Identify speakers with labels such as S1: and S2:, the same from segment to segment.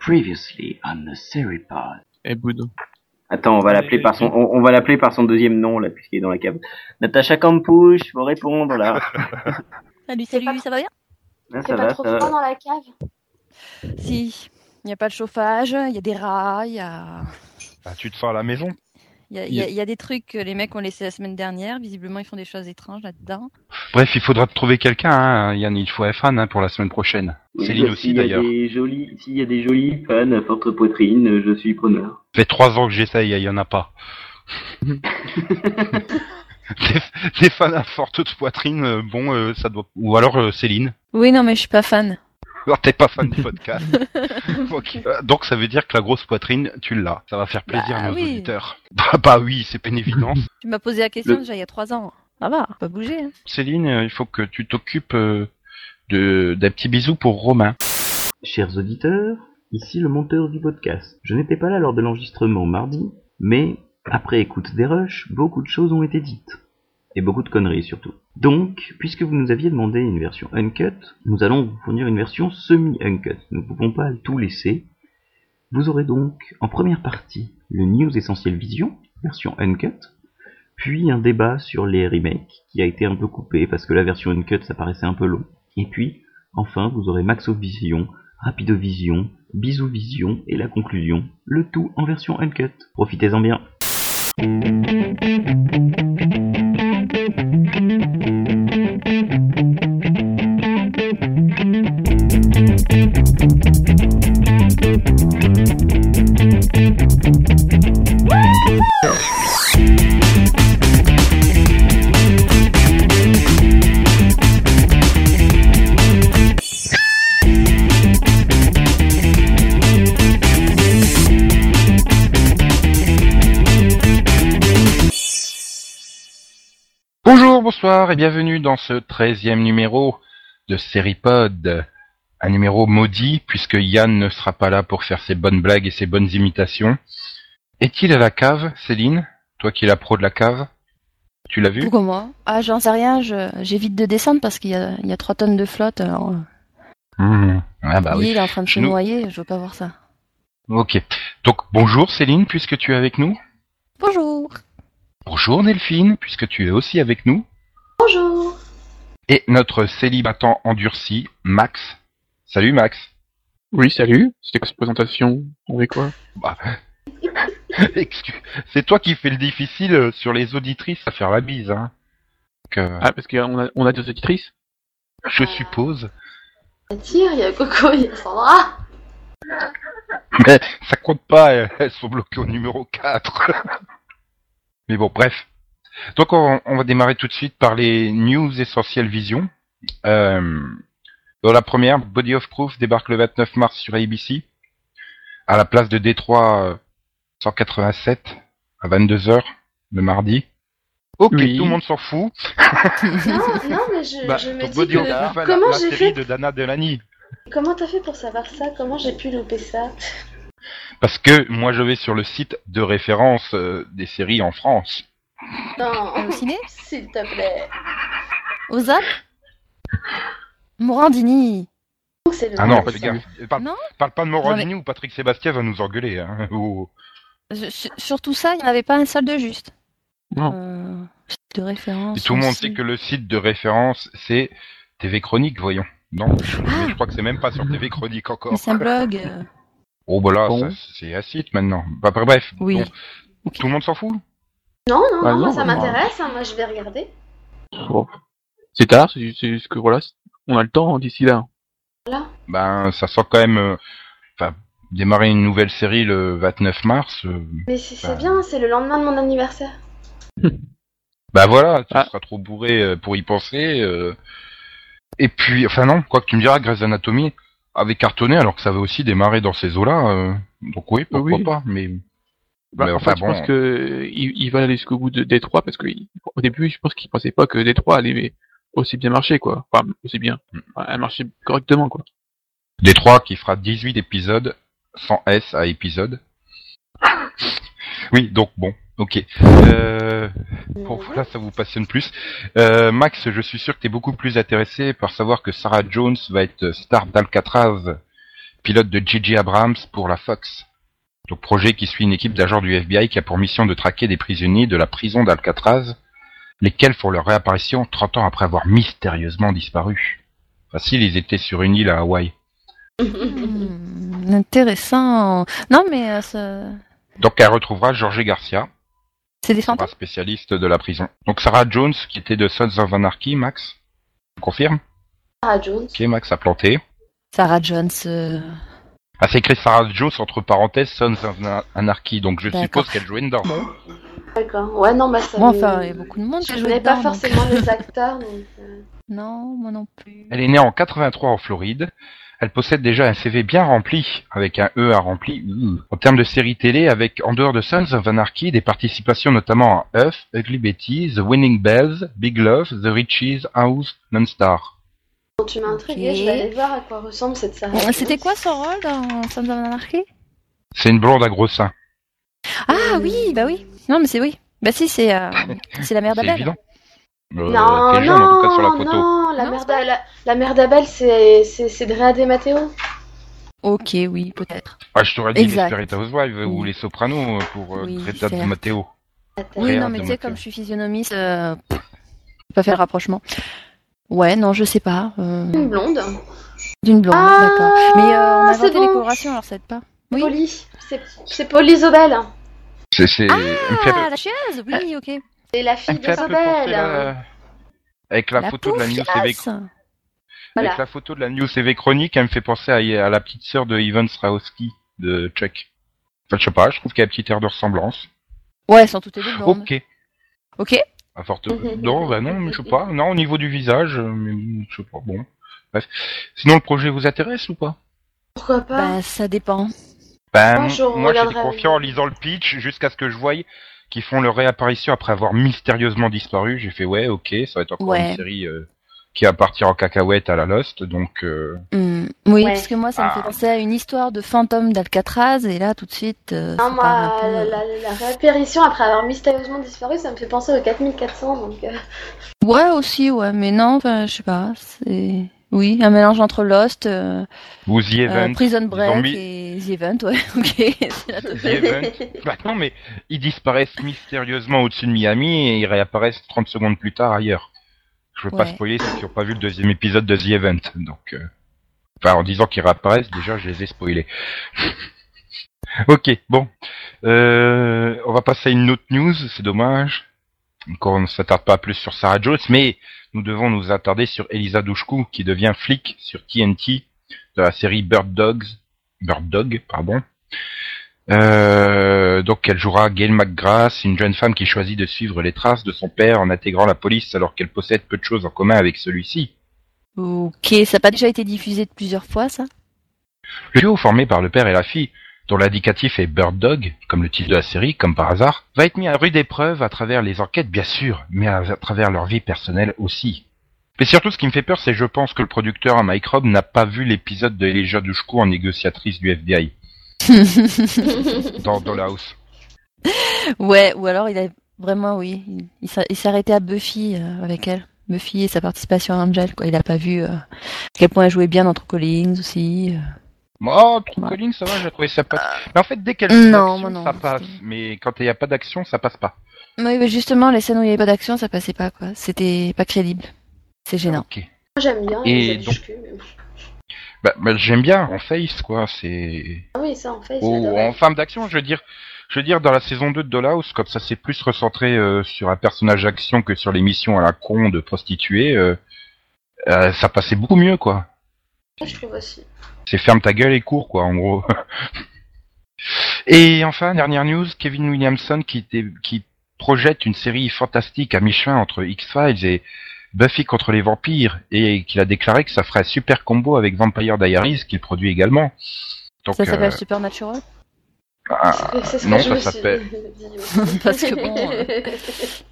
S1: Previously on the Seripod.
S2: Eh Boudou.
S3: Attends, on va l'appeler par son, on, on va l'appeler par son deuxième nom là, puisqu'il est dans la cave. Natacha Campouche, faut répondre là.
S4: Salut, salut,
S5: pas-
S4: ça va bien?
S3: Ah,
S5: C'est
S3: ça
S5: pas
S3: va,
S5: trop
S3: ça va.
S5: froid dans la cave?
S4: Si. Il n'y a pas de chauffage, il y a des rats, il y a...
S6: Bah, tu te sens à la maison?
S4: Il y, a, y y des trucs que les mecs ont laissés la semaine dernière. Visiblement, ils font des choses étranges là-dedans.
S6: Bref, il faudra trouver quelqu'un, hein. Yann, il faut être fan hein, pour la semaine prochaine.
S3: Oui,
S6: Céline
S3: bah,
S6: aussi d'ailleurs.
S3: s'il y a des jolis fans à forte poitrine, je suis preneur.
S6: Ça fait trois ans que j'essaye, il y en a pas. des, des fans à forte poitrine, euh, bon, euh, ça doit. Ou alors euh, Céline.
S4: Oui, non, mais je suis pas fan.
S6: Alors t'es pas fan du podcast. Euh, Donc ça veut dire que la grosse poitrine, tu l'as. Ça va faire plaisir
S4: Bah
S6: à nos
S4: oui.
S6: auditeurs. Bah, bah oui, c'est une évidence.
S4: Tu m'as posé la question
S3: Le-
S4: déjà il y a trois ans. Ça va, pas bouger. Hein.
S6: Céline, euh, il faut que tu t'occupes euh, de d'un petit bisou pour Romain.
S1: Chers auditeurs, ici le monteur du podcast. Je n'étais pas là lors de l'enregistrement mardi, mais après écoute des rushs, beaucoup de choses ont été dites. Et beaucoup de conneries surtout. Donc, puisque vous nous aviez demandé une version uncut, nous allons vous fournir une version semi-uncut. Nous ne pouvons pas tout laisser. Vous aurez donc en première partie le News Essentiel Vision, version uncut, puis un débat sur les remakes qui a été un peu coupé parce que la version uncut ça paraissait un peu long. Et puis, enfin, vous aurez Maxovision, Rapidovision, Bisouvision et la conclusion, le tout en version uncut. Profitez-en bien.
S6: Bonsoir et bienvenue dans ce treizième numéro de Seripod. Un numéro maudit puisque Yann ne sera pas là pour faire ses bonnes blagues et ses bonnes imitations. Est-il à la cave, Céline? Toi qui es la pro de la cave Tu l'as vu?
S4: Pourquoi moi? Ah, j'en sais rien. je- J'évite de descendre parce qu'il y a, il y a trois tonnes de flotte. Alors,
S6: Mhm. Ah bah oui.
S4: il est en train de se
S6: Nous-
S4: noyer. Je veux pas voir ça.
S6: Ok. Donc bonjour Céline puisque tu es avec nous.
S4: Bonjour.
S6: Bonjour Delphine puisque tu es aussi avec nous.
S5: Bonjour
S6: Et notre célibatant endurci, Max. Salut Max.
S2: Oui, salut. C'était quoi cette présentation? On fait quoi?
S6: Bah, excuse, c'est toi qui fais le difficile euh, sur les auditrices à faire la bise, hein. Donc, euh,
S2: Ah, parce qu'on a, on a deux auditrices?
S6: je suppose.
S5: Il y a Tyr, il y a Coco, il y a Sandra
S6: Mais ça compte pas, elles- elles sont bloquées au numéro 4. Mais bon, bref. Donc on, on va démarrer tout de suite par les news essentielles vision. Euh, dans la première, Body of Proof débarque le 29 mars sur ABC, à la place de Détroit euh, 187, à 22h, le mardi. Ok,
S2: Oui.
S6: tout le monde s'en fout.
S5: Non, non, mais je,
S6: Bah,
S5: je me dis
S6: Body of
S5: que...
S6: Proof,
S5: Comment j'ai fait
S6: de Dana Delany.
S5: Comment t'as fait pour savoir ça? Comment j'ai pu louper ça?
S6: Parce que moi je vais sur le site de référence euh, des séries en France.
S5: Non,
S4: Au ciné
S5: s'il te plaît.
S4: Au ZAP Morandini.
S6: Ah non,
S2: pas
S6: fais gaffe. Parle,
S4: Non
S6: parle pas de Morandini ou Patrick Sébastien va nous engueuler. Hein. Ou-
S4: sur- sur tout ça, il n'y en avait pas un seul de juste.
S2: Non.
S4: Euh, de référence.
S6: Et tout le monde sait que le site de référence c'est TV Chronique, voyons. Non, mais je crois que c'est même pas sur TV Chronique encore.
S4: Mais c'est un blog. euh,
S6: Oh bah là,
S2: Bon.
S6: c'est un site maintenant. Bah, bah, bref,
S4: Oui.
S6: bon, tout le monde s'en fout.
S5: Non, non,
S2: Bah
S5: non, moi,
S2: non,
S5: ça
S2: moi-
S5: m'intéresse, hein, moi je vais regarder.
S2: Bon. C'est tard, c'est juste que voilà, on a le temps d'ici là.
S6: Ben ça sent quand même, euh, enfin, démarrer une nouvelle série le 29 mars. euh,
S5: Mais c'est c'est
S6: Bah.
S5: bien, c'est le lendemain de mon anniversaire.
S6: Bah voilà, tu
S2: Ah.
S6: seras trop bourré euh, pour y penser. euh. Et puis, enfin non, quoi que tu me diras, Grey's Anatomy avait cartonné alors que ça avait aussi démarré dans ces eaux-là. euh. Donc oui, pourquoi
S2: Oui.
S6: pas, mais...
S2: Bah,
S6: Mais
S2: en
S6: enfin,
S2: fait, je
S6: bon.
S2: pense que il, il va aller jusqu'au bout de Détroit parce que au début, je pense qu'il pensait pas que Détroit allait aussi bien marcher, quoi. Enfin, aussi bien.
S6: Mm.
S2: Enfin, elle marchait correctement, quoi.
S6: Détroit qui fera 18 épisodes, sans S à épisode. oui, donc bon, ok. Euh, bon, voilà, ça vous passionne plus. Euh, Max, je suis sûr que tu es beaucoup plus intéressé par savoir que Sarah Jones va être star d'Alcatraz pilote de J.J. Abrams pour la Fox. Donc projet qui suit une équipe d'agents du FBI qui a pour mission de traquer des prisonniers de la prison d'Alcatraz, lesquels font leur réapparition 30 ans après avoir mystérieusement disparu. Facile, ils étaient sur une île à Hawaï.
S4: Hmm, intéressant. Non, mais euh, ça-
S6: Donc elle retrouvera Jorge Garcia,
S4: c'est des fantômes.
S6: spécialiste de la prison. Donc Sarah Jones, qui était de Sons of Anarchy, Max Tu confirmes?
S5: Sarah Jones.
S6: Ok, Max a planté.
S4: Sarah Jones. euh,
S6: Ah, c'est écrit Sarah Jones entre parenthèses Sons of Anarchy, donc je
S4: D'accord.
S6: suppose qu'elle jouait dedans.
S5: D'accord. Ouais, non, bah ça.
S4: Bon, enfin, il y a beaucoup de monde qui
S5: Je
S4: joue
S5: connais
S4: dedans.
S5: pas
S4: donc-
S5: forcément les acteurs, donc. euh,
S4: Non, moi non plus.
S6: Elle est née en 83 en Floride. Elle possède déjà un CV bien rempli, avec un E à rempli. Ouh. En termes de séries télé, avec, en dehors de Sons of Anarchy, des participations notamment à Huff, Ugly Betty, The Winning Bells, Big Love, The Riches, House, Non-Star.
S5: Tu m'as intrigué,
S4: Ok.
S5: je vais aller voir à quoi ressemble cette Sarah.
S4: C'était quoi son rôle dans Sons of Anarchy
S6: C'est une blonde à gros seins.
S4: Ah oui, bah oui. Non, mais c'est oui. Bah si, c'est euh, c'est la mère d'Abel.
S6: Euh,
S5: Non,
S6: jeune,
S5: non,
S6: en tout cas sur la photo.
S5: non, la
S4: Non,
S5: mère
S4: c'est pas
S5: d'A- la, la mère d'Abel, c'est c'est c'est Drea De Matteo.
S4: Ok, oui, peut-être.
S6: Ah, je t'aurais dit
S4: Exact.
S6: Desperate Housewives ou
S4: Oui.
S6: Les Sopranos euh, pour euh,
S4: Oui,
S6: Greta de. Matteo.
S4: Oui, non, mais tu sais, comme je suis physionomiste, euh, pff, je peux pas faire le rapprochement. Ouais, non, je sais pas. euh,
S5: Une blonde.
S4: D'une blonde,
S5: Ah,
S4: d'accord. Mais euh, on a
S5: c'est
S4: inventé
S5: bon.
S4: les colorations, alors ça aide pas. Oui.
S5: Polly. C'est c'est Polly Zobel.
S6: C'est,
S4: Ah, la chieuse Oui, ok.
S5: C'est la fille de Zobel.
S6: avec la, photo de la News TV.
S5: Voilà.
S6: Avec la photo de la News TV chronique, elle me fait penser à, à la petite sœur de Ivan Strahovski de Chuck. Enfin, je sais pas, je trouve qu'il y a un petit air de ressemblance.
S4: Ouais, elles sont toutes les deux blondes.
S6: Ok.
S4: Ok.
S6: À forte... non, bah non, mais je sais pas. Non, au niveau du visage, euh, mais je sais pas. Bon. Bref. Sinon, le projet vous intéresse ou pas?
S5: Pourquoi pas?
S4: Bah, ça dépend.
S6: Ben,
S5: Moi, je
S6: moi, j'étais confiant en lisant le pitch jusqu'à ce que je voie qu'ils font leur réapparition après avoir mystérieusement disparu. J'ai fait ouais, ok, ça va être encore
S4: Ouais.
S6: une série euh, qui va partir en cacahuète à la Lost, donc. euh,
S4: Hmm, Oui,
S5: Ouais.
S4: parce que moi, ça me
S6: Ah.
S4: fait penser à une histoire de fantôme d'Alcatraz, et là, tout de suite, euh,
S5: Non, moi,
S4: peu...
S5: la, la- la réapparition après avoir mystérieusement disparu, ça me fait penser au 4400, donc... euh,
S4: Ouais, aussi, ouais, mais non, enfin, je sais pas, c'est... Oui, un mélange entre Lost, euh,
S6: ou The
S4: euh,
S6: Event.
S4: Prison Break
S6: mis-
S4: et The Event, ouais, ok. c'est la
S6: The Event. Bah non, mais ils disparaissent mystérieusement au-dessus de Miami et ils réapparaissent 30 secondes plus tard ailleurs. Je veux pas spoiler ceux qui n'ont pas vu le deuxième épisode de The Event, donc. euh, Enfin, en disant qu'ils réapparaissent, déjà, je les ai spoilés. ok, bon. Euh, on va passer à une autre news, c'est dommage. Encore, on ne s'attarde pas plus sur Sarah Jones, mais nous devons nous attarder sur Elisa Douchkou, qui devient flic sur TNT de la série Bird Dogs, Bird Dog, pardon. Euh, donc elle jouera Gail McGrath, une jeune femme qui choisit de suivre les traces de son père en intégrant la police alors qu'elle possède peu de choses en commun avec celui-ci.
S4: Ok, ça n'a pas déjà été diffusé de plusieurs fois, ça?
S6: Le duo formé par le père et la fille, dont l'indicatif est Bird Dog, comme le titre de la série, comme par hasard, va être mis à rude épreuve à travers les enquêtes bien sûr, mais à, à travers leur vie personnelle aussi. Mais surtout ce qui me fait peur, c'est je pense que le producteur Mike Robb n'a pas vu l'épisode de Elijah Dushku en négociatrice du FBI dans Dollhouse.
S4: Ouais, ou alors il a vraiment, oui, il- il s'a- il s'est arrêté à Buffy euh, avec elle. Buffy et sa participation à Angel, quoi. Il a pas vu euh, à quel point elle jouait bien dans True Collins aussi. euh.
S6: Oh, True
S4: Ouais.
S6: Ça va, j'ai trouvé ça pas. Mais en fait, dès qu'elle
S4: Non,
S6: fait d'action,
S4: non,
S6: ça passe. Mais quand il n'y a pas d'action, ça passe pas.
S4: Oui, mais justement, les scènes où il n'y avait pas d'action, ça passait pas, quoi. C'était pas crédible. C'est gênant.
S6: Ok.
S5: Moi, j'aime bien,
S6: Et
S5: les
S6: donc-
S5: mais.
S6: Bah, bah, j'aime bien en face, quoi. C'est.
S5: Ah oui, ça, en fait,
S6: Oh, en femme d'action, je veux dire. Je veux dire, dans la saison 2 de Dollhouse, comme ça c'est plus recentré euh, sur un personnage d'action que sur les missions à la con de prostituée, euh, euh, ça passait beaucoup mieux, quoi.
S5: Je trouve aussi.
S6: C'est ferme ta gueule et cours, quoi, en gros. et enfin, dernière news, Kevin Williamson qui, qui projette une série fantastique à mi-chemin entre X-Files et Buffy contre les vampires, et qu'il a déclaré que ça ferait un super combo avec Vampire Diaries, qu'il produit également. Donc,
S4: Ça s'appelle
S6: euh,
S4: Supernatural
S6: ah, non, ça s'appelle-.
S4: Parce que bon, euh,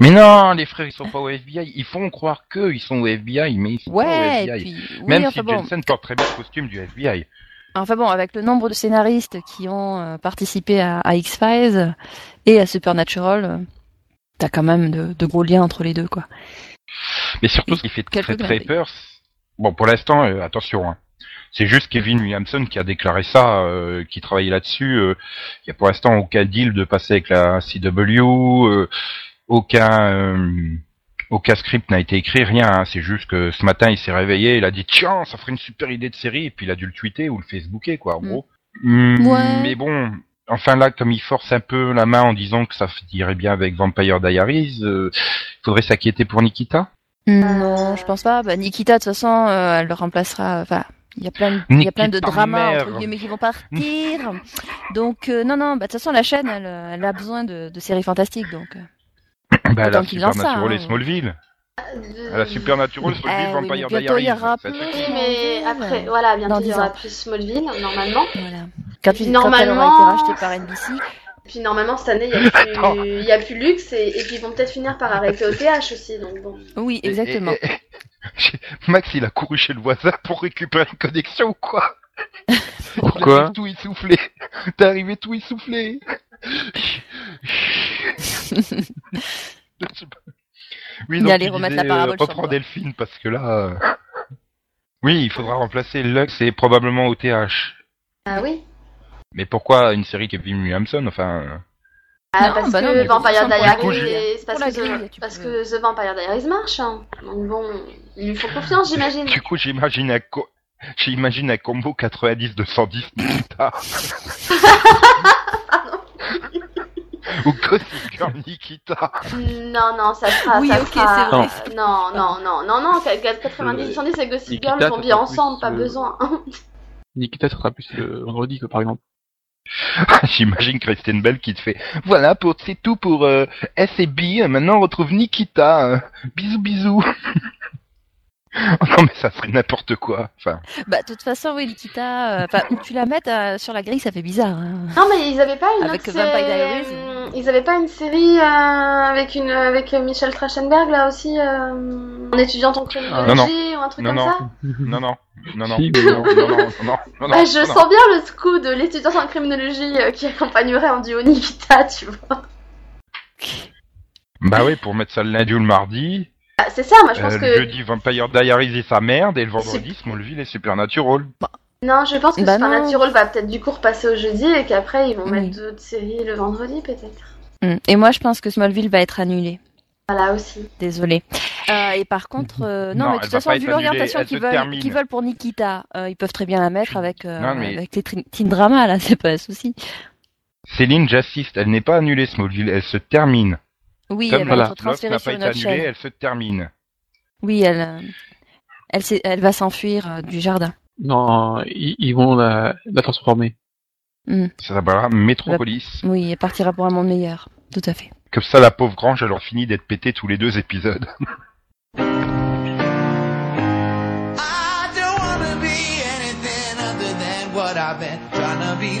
S6: Mais non, les frères, ils sont pas au FBI. Ils font croire qu'eux, ils sont au FBI, mais ils sont
S4: Ouais,
S6: pas au
S4: et
S6: FBI.
S4: puis... oui,
S6: Même
S4: enfin
S6: si
S4: bon.
S6: Jensen porte très bien le costume du FBI.
S4: Enfin bon, avec le nombre de scénaristes qui ont euh, participé à, à X-Files et à Supernatural, t'as quand même de, de gros liens entre les deux, quoi.
S6: Mais surtout, ce qui fait très très peur, bon, pour l'instant, euh, attention, hein. C'est juste Kevin Williamson qui a déclaré ça, euh, qui travaillait là-dessus. euh, Il y a pour l'instant aucun deal de passer avec la CW, euh, aucun euh, aucun script n'a été écrit, rien. hein. C'est juste que ce matin il s'est réveillé, il a dit tiens, ça ferait une super idée de série, et puis il a dû le tweeter ou le facebooker quoi, en
S4: Mm.
S6: gros.
S4: Ouais.
S6: Mais bon, enfin là, comme il force un peu la main en disant que ça irait bien avec Vampire Diaries, euh, faudrait s'inquiéter pour Nikita?
S4: Non, je pense pas. Bah, Nikita, de toute façon, euh, elle le remplacera. Enfin, il y a plein, de- il y a plein de dramas entre guillemets qui vont partir. donc euh, non, non. Bah, de toute façon, la chaîne, elle, euh, elle a besoin de, de séries fantastiques, donc. euh.
S6: Bah,
S4: Autant
S6: la
S4: qu'il lance ça,
S6: Supernatural
S4: hein.
S6: et Smallville.
S5: De-
S6: La Supernatural, Smallville,
S4: Ah oui, mais
S6: Vampire
S4: bientôt, il y
S6: Diaries.
S4: aura
S6: ça
S4: plus.
S6: suffit.
S5: Oui, mais
S4: Smallville.
S5: après, voilà, bientôt il y
S4: 10
S5: aura
S4: ans.
S5: plus Smallville, normalement.
S4: Voilà. Quand, il,
S5: Normalement-
S4: quand elle aura été rachetée par NBC.
S5: Puis normalement, cette année, il n'y a, plus- il y a plus Lux et, et puis ils vont peut-être finir par arrêter au TH aussi. Donc bon.
S4: Oui, exactement.
S6: et- et- Max, il a couru chez le voisin pour récupérer une connexion ou quoi?
S2: Pourquoi?
S6: T'es tout essoufflé. T'es arrivé tout essoufflé. Oui,
S4: Il
S6: donc tu
S4: remettre
S6: disais,
S4: la parabole
S6: euh,
S4: sur
S6: reprends
S4: moi.
S6: Delphine parce que là. euh, Oui, il faudra remplacer Lux et probablement OTH.
S5: Ah oui
S6: Mais pourquoi une série Kevin Williamson Enfin. euh,
S5: ah,
S4: Non,
S5: parce
S4: bah non,
S5: que
S4: mais
S5: Vampire Diaries, parce, que,
S4: grille,
S5: The, parce
S4: peux.
S5: que The Vampire Diaries marche. hein. Donc bon, il lui faut confiance, j'imagine.
S6: Du coup, j'imagine un, co- j'imagine un combo 90 de 110 Nikita. Ou Gossip Girl Nikita.
S5: Non, non, ça sera.
S4: Oui,
S5: ça
S4: ok,
S5: sera-
S4: c'est vrai.
S5: euh, Non, non, non, non, non, 90 110 et Gossip
S2: Nikita,
S5: Girl vont
S2: ça
S5: bien
S2: sera
S5: ensemble,
S2: plus,
S5: pas
S2: euh,
S5: besoin.
S2: Nikita, ça sera plus le vendredi, quoi, par exemple.
S6: J'imagine Christine Bell qui te fait Voilà, pour c'est tout pour euh, S et B. Maintenant, on retrouve Nikita. euh, bisous, bisous. Oh non, mais ça serait n'importe quoi. Enfin,
S4: Bah, de toute façon, oui, Nikita, euh, où tu la mettes euh, sur la grille, ça fait bizarre. hein.
S5: Non, mais ils avaient pas une
S4: Avec
S5: autre
S4: Vampire
S5: sé-
S4: Diaries.
S5: euh, Ils avaient pas une série euh, avec une avec euh, Michel Trachtenberg là aussi, euh, en étudiante en criminologie
S6: Non,
S5: ou un truc
S6: non,
S5: comme
S6: non.
S5: ça?
S6: non, non, non, non,
S2: Si,
S6: non, non, non, non, non, non,
S5: Ouais, je
S6: non.
S5: sens bien le scoop de l'étudiante en criminologie euh, qui accompagnerait en duo Nikita, tu vois.
S6: Bah oui, pour mettre ça le lundi ou le mardi.
S5: Ah, c'est ça, moi je pense
S6: euh,
S5: que
S6: Le jeudi, Vampire Diaries et sa merde. Et le vendredi, Smallville et Supernatural.
S5: non, je pense que
S4: Bah non.
S5: Supernatural va peut-être du coup repasser au jeudi et qu'après ils vont
S4: Oui.
S5: mettre d'autres séries le vendredi peut-être.
S4: Mm. Et moi, je pense que Smallville va être annulé.
S5: Voilà aussi.
S4: Désolé. Euh, et par contre, euh, non,
S6: Non,
S4: mais de
S6: elle
S4: toute
S6: va
S4: façon,
S6: pas
S4: vu
S6: annulée,
S4: l'orientation
S6: elle
S4: qu'ils veulent,
S6: termine.
S4: qu'ils veulent pour Nikita, euh, ils peuvent très bien la mettre avec, euh,
S6: Non, mais-
S4: avec les tri- teen dramas, là, c'est pas un souci.
S6: Céline, j'assiste. Elle n'est pas annulée, Smallville. Elle se termine.
S4: Oui,
S6: Comme
S4: elle va
S2: voilà.
S4: être
S6: Lost
S4: transférée sur une autre
S6: annulée,
S4: chaîne.
S6: elle se termine.
S4: Oui, elle, euh, elle, elle va s'enfuir euh, du jardin.
S2: Non, ils, ils vont la, la transformer.
S6: Ça s'appellera Metropolis.
S4: Oui, elle partira pour un monde meilleur. Tout à fait.
S6: Comme ça, la pauvre Grange, elle aura fini d'être pétée tous les deux épisodes.
S7: I don't wanna be anything other than what I've been trying to be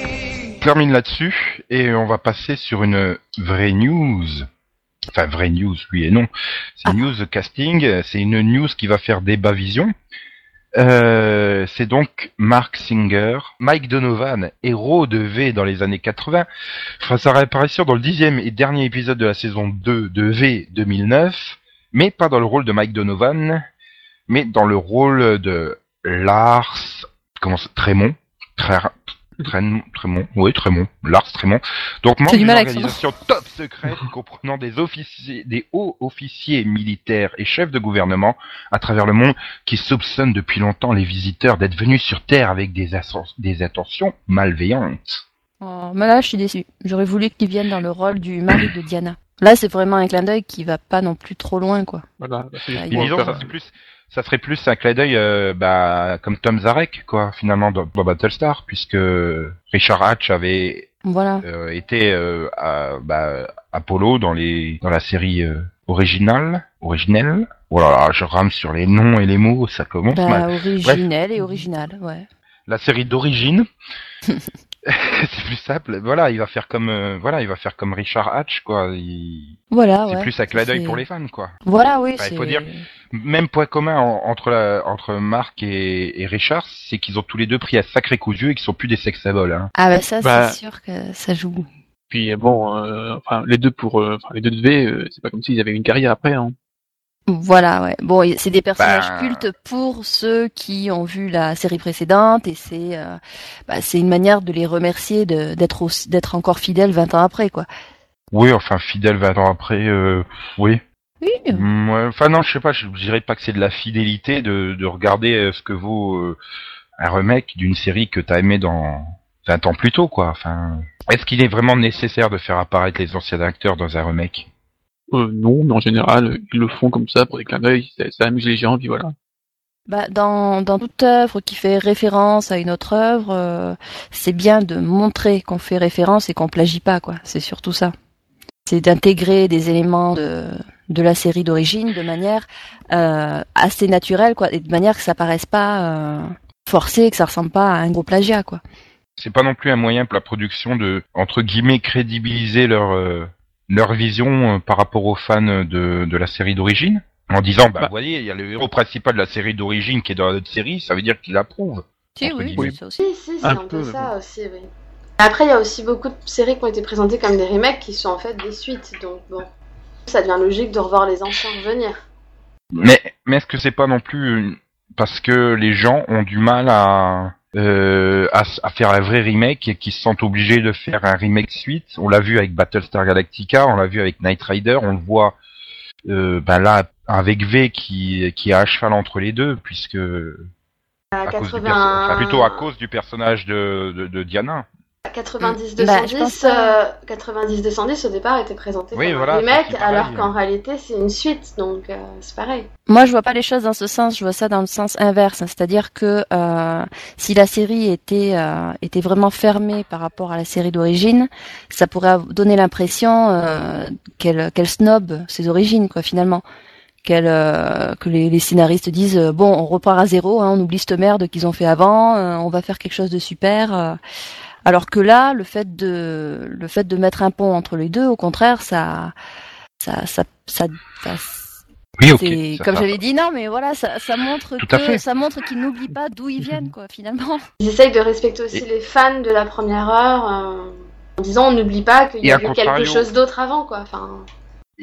S6: termine là-dessus et on va passer sur une vraie news. Enfin, vraie news, oui et non. C'est
S4: Ah.
S6: news casting. C'est une news qui va faire débat vision. Euh, c'est donc Mark Singer, Mike Donovan, héros de V dans les années 80, fera sa réapparition dans le dixième et dernier épisode de la saison 2 de V 2009, mais pas dans le rôle de Mike Donovan, mais dans le rôle de Lars, comment ça, Trémont, Trén- Trémont, oui Trémont, Lars Trémont. Donc membre d'une organisation top secrète comprenant des officiers, des hauts officiers militaires et chefs de gouvernement à travers le monde qui soupçonnent depuis longtemps les visiteurs d'être venus sur Terre avec des, des intentions malveillantes.
S4: Oh, mais là, je suis déçue. J'aurais voulu qu'il vienne dans le rôle du mari de Diana. Là, c'est vraiment un clin d'œil qui va pas non plus trop loin, quoi.
S2: Voilà. bah, c'est
S4: Ah,
S6: plus, ça serait plus un clin d'œil, euh, bah, comme Tom Zarek, quoi, finalement, dans, dans Battlestar, puisque Richard Hatch avait
S4: Voilà.
S6: euh, été euh, à- bah, Apollo dans les dans la série euh, originale, originelle. Voilà, je rame sur les noms et les mots, ça commence
S4: Bah,
S6: mal.
S4: originel et original, ouais.
S6: La série d'origine. c'est plus simple. Voilà, il va faire comme euh, voilà, il va faire comme Richard Hatch, quoi. Il-
S4: Voilà,
S6: c'est
S4: ouais.
S6: plus un clin d'œil pour les fans, quoi.
S4: Voilà, oui,
S6: Enfin, il
S4: c'est...
S6: faut dire- Même point commun en- entre la, entre Marc et, et Richard, c'est qu'ils ont tous les deux pris un sacré coup de vieux et qu'ils sont plus des sex symboles. Hein.
S4: Ah bah ça,
S2: Bah.
S4: c'est sûr que ça joue.
S2: Puis bon, euh, enfin les deux pour, euh, enfin les deux devaient, euh, c'est pas comme s'ils avaient une carrière après. Hein.
S4: Voilà, ouais. Bon, c'est des personnages
S6: Bah.
S4: cultes pour ceux qui ont vu la série précédente et c'est euh, bah, c'est une manière de les remercier d'être d'être encore fidèles 20 ans après, quoi.
S6: Oui, enfin fidèle 20 ans après, euh, oui.
S4: Oui.
S6: Mm, Enfin non, je sais pas, je dirais pas que c'est de la fidélité de, de regarder euh, ce que vaut euh, un remake d'une série que t'as aimé dans 20 ans plus tôt, quoi. Enfin, est-ce qu'il est vraiment nécessaire de faire apparaître les anciens acteurs dans un remake?
S2: Euh, non, mais en général, ils le font comme ça pour des clins d'œil, ça, ça amuse les gens, puis voilà.
S4: Bah, dans, dans toute œuvre qui fait référence à une autre œuvre, euh, c'est bien de montrer qu'on fait référence et qu'on plagie pas, quoi. C'est surtout ça. C'est d'intégrer des éléments de, de la série d'origine de manière euh, assez naturelle, quoi, et de manière que ça paraisse pas euh, forcé, que ça ressemble pas à un gros plagiat, quoi.
S6: C'est pas non plus un moyen pour la production de entre guillemets crédibiliser leur euh, leur vision euh, par rapport aux fans de, de la série d'origine en disant bah,
S2: Bah.
S6: vous voyez il y a le héros principal de la série d'origine qui est dans notre série ça veut dire qu'il approuve
S4: Si, oui,
S6: guillemets.
S4: c'est ça aussi.
S5: Si, si, c'est
S2: Un
S5: un,
S2: peu,
S5: ça aussi, oui. Après, il y a aussi beaucoup de séries qui ont été présentées comme des remakes qui sont en fait des suites, donc bon. Ça devient logique de revoir les anciens revenir.
S6: mais mais est-ce que c'est pas non plus une- parce que les gens ont du mal à euh, à, à faire un vrai remake et qu'ils se sentent obligés de faire un remake suite on l'a vu avec Battlestar Galactica on l'a vu avec Knight Rider on le voit euh, ben là avec V qui qui est à cheval entre les deux puisque
S5: À
S6: à cause du
S5: 80...
S6: perso- enfin, plutôt à cause du personnage de, de, de Diana.
S5: 90-210,
S4: Bah, je pense pas.
S5: euh, 90-210 au départ était présenté
S6: Oui,
S5: comme
S6: voilà,
S5: un remake, alors qu'en réalité c'est une suite, donc euh, c'est pareil.
S4: Moi, je vois pas les choses dans ce sens. Je vois ça dans le sens inverse, hein. c'est-à-dire que euh, si la série était euh, était vraiment fermée par rapport à la série d'origine, ça pourrait donner l'impression euh, qu'elle qu'elle snob ses origines, quoi, finalement. Qu'elle euh, que les, les scénaristes disent euh, bon, on repart à zéro, hein, on oublie cette merde qu'ils ont fait avant, euh, on va faire quelque chose de super. Alors que là, le fait de le fait de mettre un pont entre les deux, au contraire, ça ça ça ça, ça
S6: Oui,
S4: comme j'avais dit non mais voilà ça, ça montre que ça montre qu'ils n'oublient pas d'où ils viennent quoi finalement.
S5: Ils essayent de respecter aussi
S6: Et-
S5: les fans de la première heure, euh, en disant on n'oublie pas qu'il y a eu
S6: contrario-
S5: quelque chose d'autre avant, quoi. Enfin,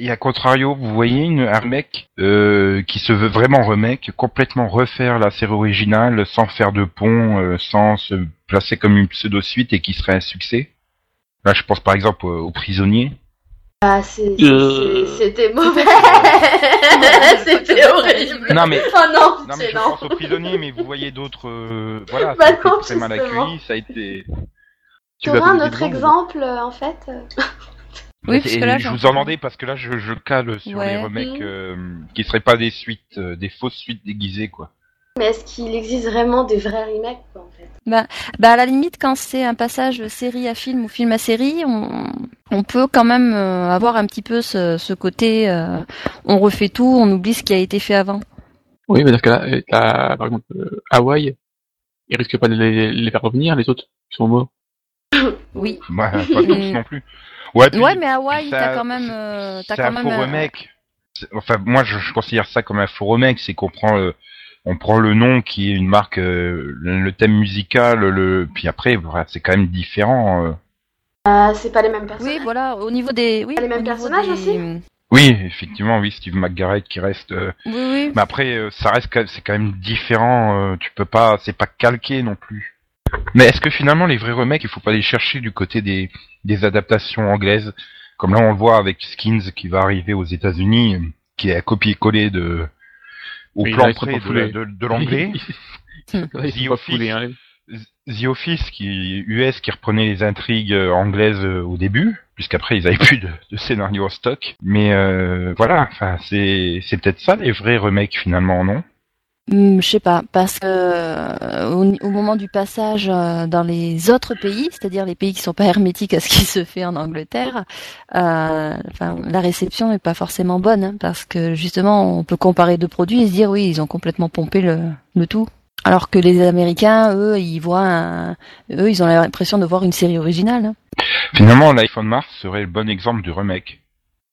S6: Et à contrario, vous voyez une, un remake euh, qui se veut vraiment remake, complètement refaire la série originale sans faire de pont, euh, sans se placer comme une pseudo-suite et qui serait un succès. Là, je pense par exemple au, au Prisonnier.
S5: ah, c'est-
S2: Euh.
S5: c'est- c'était mauvais.
S4: C'était
S5: horrible.
S6: Non mais
S5: Oh non,
S6: non mais
S5: pitié,
S6: je
S5: non.
S6: pense au Prisonnier, mais vous voyez d'autres. euh, voilà,
S5: Bah
S6: ça a été
S5: non,
S6: très mal accueilli, ça a été.
S5: Tu auras un autre exemple, en fait
S4: Oui, parce que là,
S6: je vous en demandais parce que là, je, je cale sur
S4: Ouais.
S6: les remakes euh, qui seraient pas des suites, euh, des fausses suites déguisées, quoi.
S5: Mais est-ce qu'il existe vraiment des vrais remakes, quoi, en fait?
S4: Bah à la limite quand c'est un passage série à film ou film à série on, on peut quand même euh, avoir un petit peu ce, ce côté euh, on refait tout on oublie ce qui a été fait avant
S2: Oui, mais dans ce cas-là, t'as, par exemple, euh, Hawaï, ils risquent pas de les, les faire revenir, les autres, qui sont morts.
S4: oui
S6: Ouais, pas tous non plus. Ouais, puis-
S4: ouais mais Hawaï t'as quand même euh, t'as
S6: c'est
S4: quand
S6: un
S4: même
S6: faux
S4: un-
S6: remake. Enfin, moi, je, je considère ça comme un faux remake, c'est qu'on prend le, on prend le nom qui est une marque, euh, le, le thème musical, le, puis après, voilà, c'est quand même différent. euh.
S5: Ah, C'est pas les mêmes personnes.
S4: oui voilà au niveau des oui
S5: Les mêmes personnages
S4: des-
S5: aussi
S6: Oui, effectivement, oui, Steve McGarrett qui reste. euh,
S4: oui oui
S6: Mais après, euh, ça reste, c'est quand même différent. euh, tu peux pas, c'est pas calqué non plus. Mais est-ce que finalement les vrais remakes, il faut pas les chercher du côté des, des adaptations anglaises, comme là on le voit avec Skins qui va arriver aux États-Unis, qui est à copier-coller de au plan près de,
S2: foulés.
S6: de, de l'anglais. The Office.
S2: hein,
S6: The Office qui US qui reprenait les intrigues anglaises euh, au début. puisqu'après ils avaient plus de, de scénario en stock. Mais euh, voilà, enfin c'est c'est peut-être ça les vrais remakes finalement, non?
S4: Je sais pas, parce que euh, au, au moment du passage euh, dans les autres pays, c'est-à-dire les pays qui sont pas hermétiques à ce qui se fait en Angleterre, euh, enfin, la réception est pas forcément bonne, hein, parce que justement, on peut comparer deux produits et se dire oui, ils ont complètement pompé le, le tout. Alors que les Américains, eux, ils voient, un- eux, ils ont l'impression de voir une série originale. hein.
S6: Finalement, l'iPhone Mars serait le bon exemple du remake.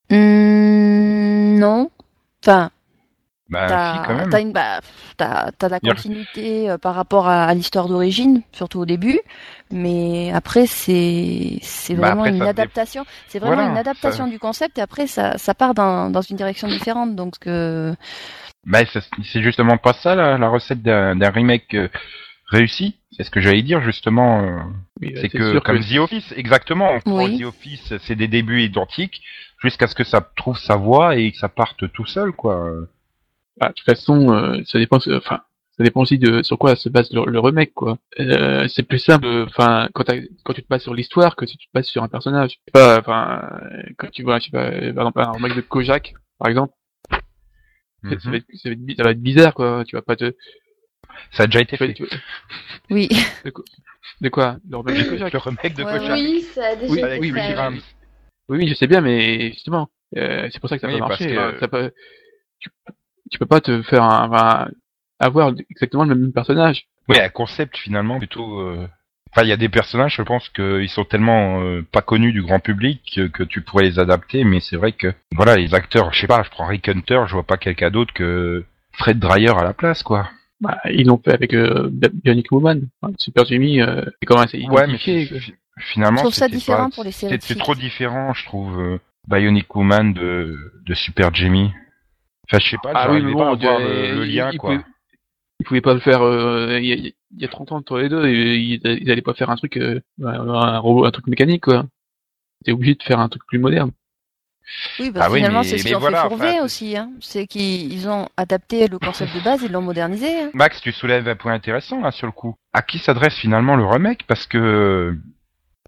S4: Hmm, non, enfin,
S6: Bah
S4: T'as
S6: si quand même.
S4: t'as une bah, t'as t'as la
S6: Il y a-
S4: continuité euh, par rapport à, à l'histoire d'origine, surtout au début, mais après c'est c'est
S6: Bah,
S4: vraiment
S6: après,
S4: une
S6: dé-
S4: adaptation, c'est vraiment
S6: Voilà,
S4: une adaptation
S6: ça-
S4: du concept et après ça ça part dans dans une direction différente donc euh,
S6: Bah, ça- c'est justement pas ça la, la recette d'un d'un remake euh, réussi. C'est ce que j'allais dire justement. euh,
S2: Oui,
S6: c'est
S2: c'est
S6: que
S2: sûr
S6: comme
S2: que-
S6: The Office, exactement. On prend
S4: Oui.
S6: The Office, c'est des débuts identiques jusqu'à ce que ça trouve sa voie et que ça parte tout seul, quoi.
S2: Ah, de toute façon, euh, ça dépend. Enfin, ça dépend aussi de sur quoi se base le, le remake, quoi. Euh, c'est plus simple. Enfin, quand, t'as- quand tu te bases sur l'histoire que si tu te bases sur un personnage. Pas, enfin, euh, quand tu vois, je sais pas, euh, par exemple un remake de Kojak, par exemple, ça- ça,
S6: Mhm.
S2: va être, ça, va être, ça va être bizarre, quoi. Tu vas pas te.
S6: Ça a déjà été fait.
S2: tu-
S4: oui
S2: de quoi Le remake de Kojak.
S6: Le remake de
S4: Ouais,
S6: Kojak.
S5: Oui, ça a déjà
S2: Oui,
S5: été
S2: oui,
S5: fait.
S2: Oui, oui, je sais bien, mais justement, euh, c'est pour ça que ça
S6: Oui,
S2: peut
S6: parce
S2: marcher.
S6: que-
S2: euh, ça peut, tu, tu peux pas te faire un, enfin, avoir exactement le même personnage.
S6: Oui, un concept finalement plutôt. euh, Enfin, il y a des personnages, je pense qu'ils sont tellement euh, pas connus du grand public que, que tu pourrais les adapter, mais c'est vrai que voilà, les acteurs, je sais pas, je prends Rick Hunter, je vois pas quelqu'un d'autre que Fred Dreyer à la place, quoi.
S2: Bah, ils l'ont fait avec euh, Bionic Woman. Enfin, Super Jimmy, euh, c'est quand même assez
S6: Ouais, mais
S2: identifié.
S6: fi- fi- finalement,
S4: Je trouve ça
S6: c'était
S4: différent
S6: pas-
S4: pour les séries
S6: C'était
S4: de
S6: trop différent, je trouve. euh, Bionic Woman de, de Super Jimmy. Enfin, je sais pas,
S2: Ah oui,
S6: pas
S2: bon,
S6: à voir
S2: tu-
S6: le, le
S2: il-
S6: lien,
S2: il
S6: quoi.
S2: pouvait- Ils pouvaient pas le faire euh, il y, a, il y a 30 ans entre les deux, ils, ils allaient pas faire un truc, euh, un robot, un truc mécanique, quoi. T'es obligé de faire un truc plus moderne.
S4: oui
S6: Ah oui,
S4: finalement
S6: mais-
S4: c'est ce qu'ils ont
S6: voilà,
S4: fait Fourvé
S6: enfin,
S4: aussi hein c'est qu'ils ils ont adapté le concept de base ils l'ont modernisé hein.
S6: Max, tu soulèves un point intéressant là sur le coup. À qui s'adresse finalement le remake? Parce que,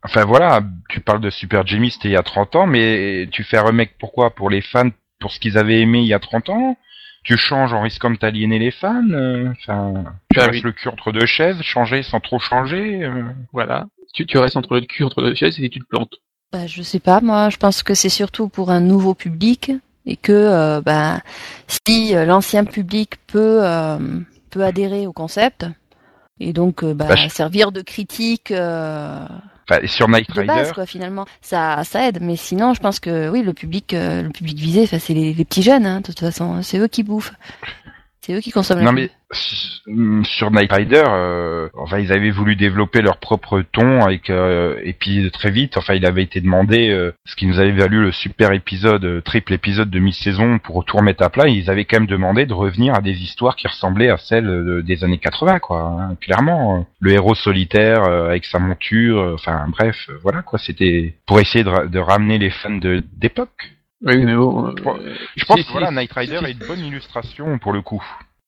S6: enfin voilà, tu parles de Super Jimmy, c'était il y a 30 ans, mais tu fais un remake pourquoi? Pour les fans, pour ce qu'ils avaient aimé il y a 30 ans Tu changes en risquant de t'aliéner les fans euh, Enfin, tu
S2: Ah
S6: restes
S2: oui.
S6: le cul entre deux chaises, changer sans trop changer euh.
S2: Voilà. Tu, tu restes entre le cul, entre deux chaises, et tu te plantes.
S4: Bah, je sais pas, moi, je pense que c'est surtout pour un nouveau public et que euh, bah, si euh, l'ancien public peut euh, peut adhérer au concept et donc euh, bah,
S6: Bah, je-
S4: servir de critique euh,
S6: Enfin, sur Night
S4: de
S6: Rider,
S4: base, quoi, finalement, ça ça aide. Mais sinon, je pense que oui, le public euh, le public visé, c'est les, les petits jeunes, hein, de toute façon, c'est eux qui bouffent, c'est eux qui consomment.
S6: Non mais sur Night Rider, euh, enfin ils avaient voulu développer leur propre ton avec euh, et puis très vite, enfin il avait été demandé euh, ce qui nous avait valu le super épisode, euh, triple épisode de mi-saison pour tout remettre à plat. Ils avaient quand même demandé de revenir à des histoires qui ressemblaient à celles euh, des années 80 quoi. hein, clairement, le héros solitaire euh, avec sa monture, enfin bref, voilà quoi. C'était pour essayer de, de ramener les fans de d'époque.
S2: Oui, mais bon.
S6: Je
S2: euh,
S6: Je pense
S2: si,
S6: que
S2: si,
S6: voilà,
S2: si,
S6: Night Rider
S2: si,
S6: est une bonne illustration pour le coup.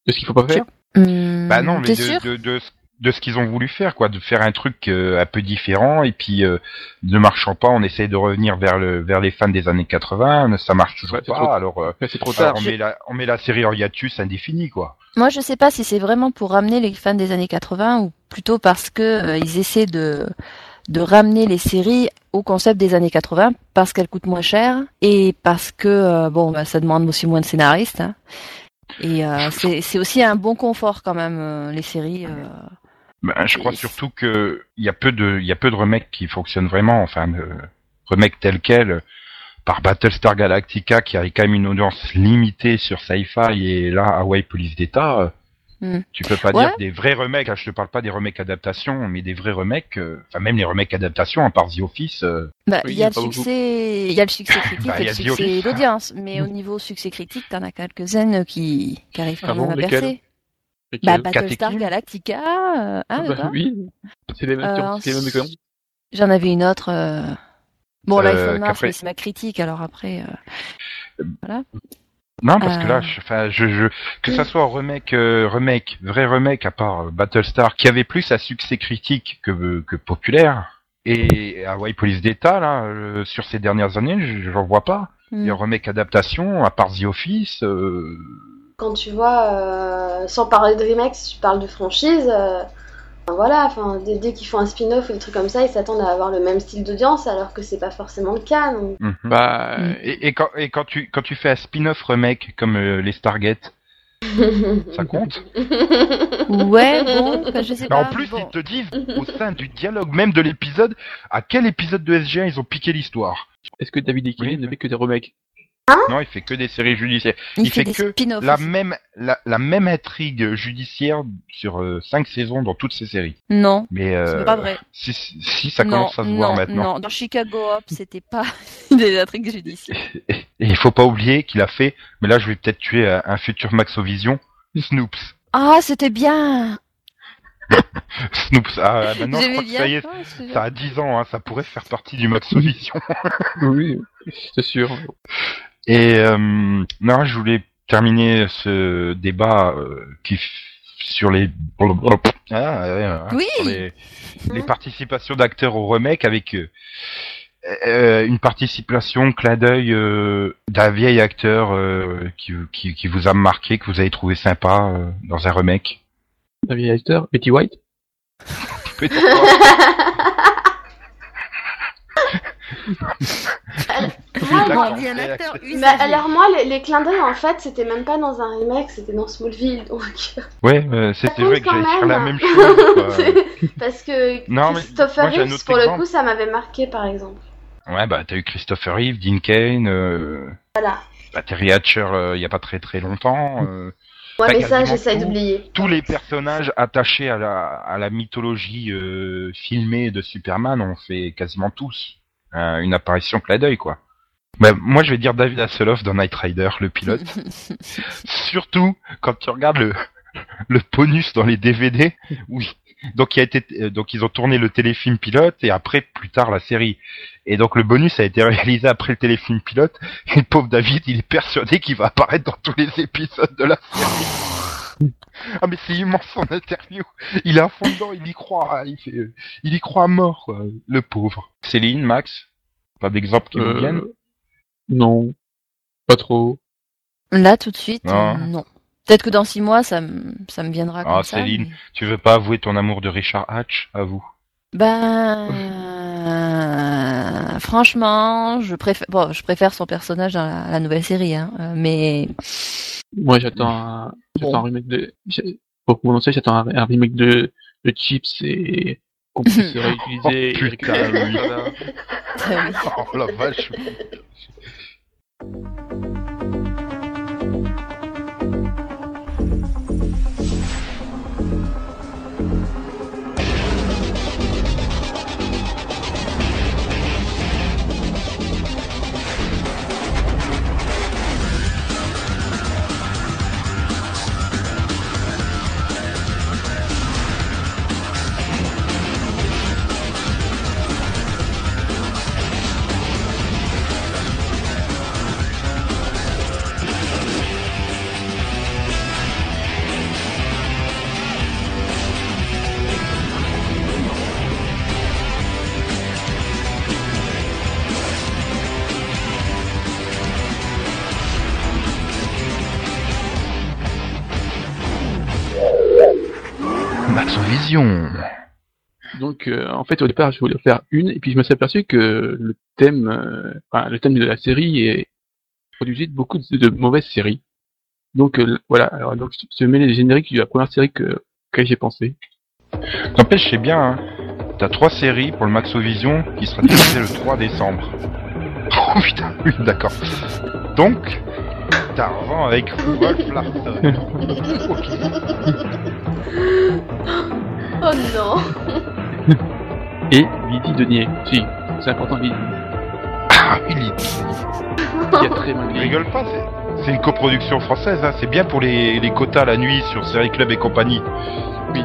S2: De ce qu'il faut pas faire.
S4: Hum,
S6: Bah non, mais de,
S4: sûr
S6: de, de, de ce qu'ils ont voulu faire, quoi, de faire un truc euh, un peu différent et puis euh, ne marchant pas, on essaye de revenir vers le vers les fans des années 80, ça marche toujours
S2: Ouais,
S6: pas,
S2: trop-
S6: alors euh,
S2: c'est trop
S6: alors,
S2: tard.
S6: on met la on met la série en hiatus indéfini, quoi.
S4: Moi, je sais pas si c'est vraiment pour ramener les fans des années 80 ou plutôt parce que euh, ils essaient de de ramener les séries au concept des années 80 parce qu'elles coûtent moins cher et parce que euh, bon, bah, ça demande aussi moins de scénaristes. hein. Et euh, c'est c'est aussi un bon confort quand même euh, les séries. euh.
S6: Ben, je crois
S4: Et-
S6: surtout que il y a peu de il y a peu de remakes qui fonctionnent vraiment, enfin de remakes tels quels par Battlestar Galactica qui a quand même une audience limitée sur Sci-Fi et là Hawaii Police d'État.
S4: Hmm.
S6: Tu peux pas
S4: Ouais.
S6: dire des vrais remakes, là, je te parle pas des remakes adaptations, mais des vrais remakes, euh, enfin même les remakes adaptations, à part The Office, euh,
S4: Bah, il
S2: il
S4: y
S2: y
S4: il y a le succès critique
S6: Bah, il
S4: et le succès d'audience, mais au niveau succès critique, t'en as quelques-unes qui qui arrivent quand
S2: Ah bon,
S4: même à percer. Bah,
S2: que-
S4: Battlestar Galactica, euh, ah,
S2: bah, oui. C'est les mêmes,
S4: Euh. J'en avais une autre. euh, Bon,
S6: Euh,
S4: l'iPhone Mars,
S6: qu'après-
S4: mais c'est ma critique, alors après. euh,
S6: Non, parce que
S4: Euh.
S6: là, je, enfin, je, je, que ça soit remake, euh, remake, vrai remake, à part euh, Battlestar, qui avait plus à succès critique que, que populaire, Et Hawaii Police d'État, là, euh, sur ces dernières années, je j'en vois pas. Il y a
S4: Mm.
S6: remake adaptation, à part The Office. euh,
S5: Quand tu vois, euh, sans parler de remake, si tu parles de franchise, euh, voilà, enfin, dès, dès qu'ils font un spin-off ou des trucs comme ça, ils s'attendent à avoir le même style d'audience, alors que c'est pas forcément le cas. Donc...
S6: mhm.
S2: Bah,
S4: Mm.
S6: Et, et quand, et quand tu quand tu fais un spin-off remake comme euh, les Stargate, ça compte?
S4: Ouais, bon, je sais
S6: Mais
S4: pas.
S6: En plus,
S4: bon.
S6: ils te disent au sein du dialogue même de l'épisode à quel épisode de SG1 ils ont piqué l'histoire.
S2: est-ce que David Eckler
S6: Oui.
S2: ne fait que des remakes?
S6: Non, il fait que des séries judiciaires.
S4: il,
S6: il
S4: fait,
S6: que. La même la, la même intrigue judiciaire sur euh, cinq saisons dans toutes ces séries.
S4: Non,
S6: Mais euh,
S4: c'est pas vrai.
S6: Si, si, si, ça
S4: non,
S6: commence à se voir maintenant.
S4: Non, dans Chicago Hop, c'était pas des intrigues judiciaires.
S6: Et il faut pas oublier qu'il a fait, mais là je vais peut-être tuer un, un futur Maxovision, Snoops.
S4: Ah, c'était bien.
S6: Snoops, ah, maintenant je crois que
S4: bien.
S6: ça y est,
S4: Ah,
S6: ça a 10 ans, hein, ça pourrait faire partie du Maxovision.
S2: Oui, c'est sûr.
S6: Et euh, non, je voulais terminer ce débat euh, qui sur les ah,
S4: Oui.
S6: sur les, les participations d'acteurs au remake avec euh, euh, une participation clin d'œil euh, d'un vieil acteur euh, qui, qui, qui vous a marqué, que vous avez trouvé sympa euh, dans un remake.
S2: David Eckler, Betty White.
S6: Peut-être
S4: dit un acteur usagé.
S5: alors moi, les, les clins d'œil, en fait, c'était même pas dans un remake, c'était dans Smallville, donc...
S6: Ouais, euh, c'était vrai que j'allais
S5: quand
S6: dire la
S5: même.
S6: chose.
S5: Parce que
S6: Non,
S5: Christopher Reeves, pour le coup, ça m'avait marqué, par exemple.
S6: Ouais, bah t'as eu Christopher Reeve, Dean Kane, euh,
S5: Voilà.
S6: bah, Terry Hatcher euh, il y a pas très très longtemps. euh,
S5: Ouais, mais ça,
S6: tout.
S5: d'oublier.
S6: tous les personnages attachés à la, à la mythologie euh, filmée de Superman ont fait quasiment tous euh, une apparition clin d'œil, quoi. Bah, moi, je vais dire David Hasselhoff dans Knight Rider, le pilote. Surtout quand tu regardes le, le bonus dans les DVD. Oui. Donc, il a été, euh, donc ils ont tourné le téléfilm pilote et après, plus tard, la série. Et donc, le bonus a été réalisé après le téléfilm pilote. Et le pauvre David, il est persuadé qu'il va apparaître dans tous les épisodes de la série. Ah mais c'est immense son interview. Il est à fond dedans, il y croit, il fait, euh, il y croit à mort, quoi. Le pauvre. Céline, Max, pas d'exemple qui vous
S2: Euh,
S6: viennent
S2: Non, pas trop.
S4: Là, tout de suite,
S6: Non.
S4: euh, non. Peut-être que dans six mois, ça me, ça me viendra comme
S6: Ah,
S4: ça.
S6: Céline.
S4: mais-
S6: Tu veux pas avouer ton amour de Richard Hatch à vous?
S4: Ben, euh, franchement, je préfère, bon, je préfère son personnage dans la, la nouvelle série, hein, euh, mais
S2: Moi, j'attends un,
S4: Bon.
S2: un remake de, pour commencer, j'attends un, un remake de, de Chips et qu'on puisse réutiliser
S6: Oh, putain, oui. Oh la vache. Maxovision.
S2: Donc, euh, en fait, au départ, je voulais faire une, et puis je me suis aperçu que le thème, euh, enfin, le thème de la série est produit de beaucoup de, de mauvaises séries. Donc euh, voilà, alors donc se mêler les génériques de la première série que que j'ai pensé.
S6: N'empêche, c'est bien, hein. T'as trois séries pour le Maxovision qui sera diffusé le 3 décembre. Oh putain, oui, d'accord. Donc, Tarzan avec Wolf Larson.
S5: Oh non
S2: Et Lydie Denier. Si, c'est important Lydie.
S6: Ah,
S2: Qui a très mal
S6: rigole pas, c'est... C'est une coproduction française, hein. c'est bien pour les, les quotas la nuit sur Série Club et compagnie.
S2: Oui.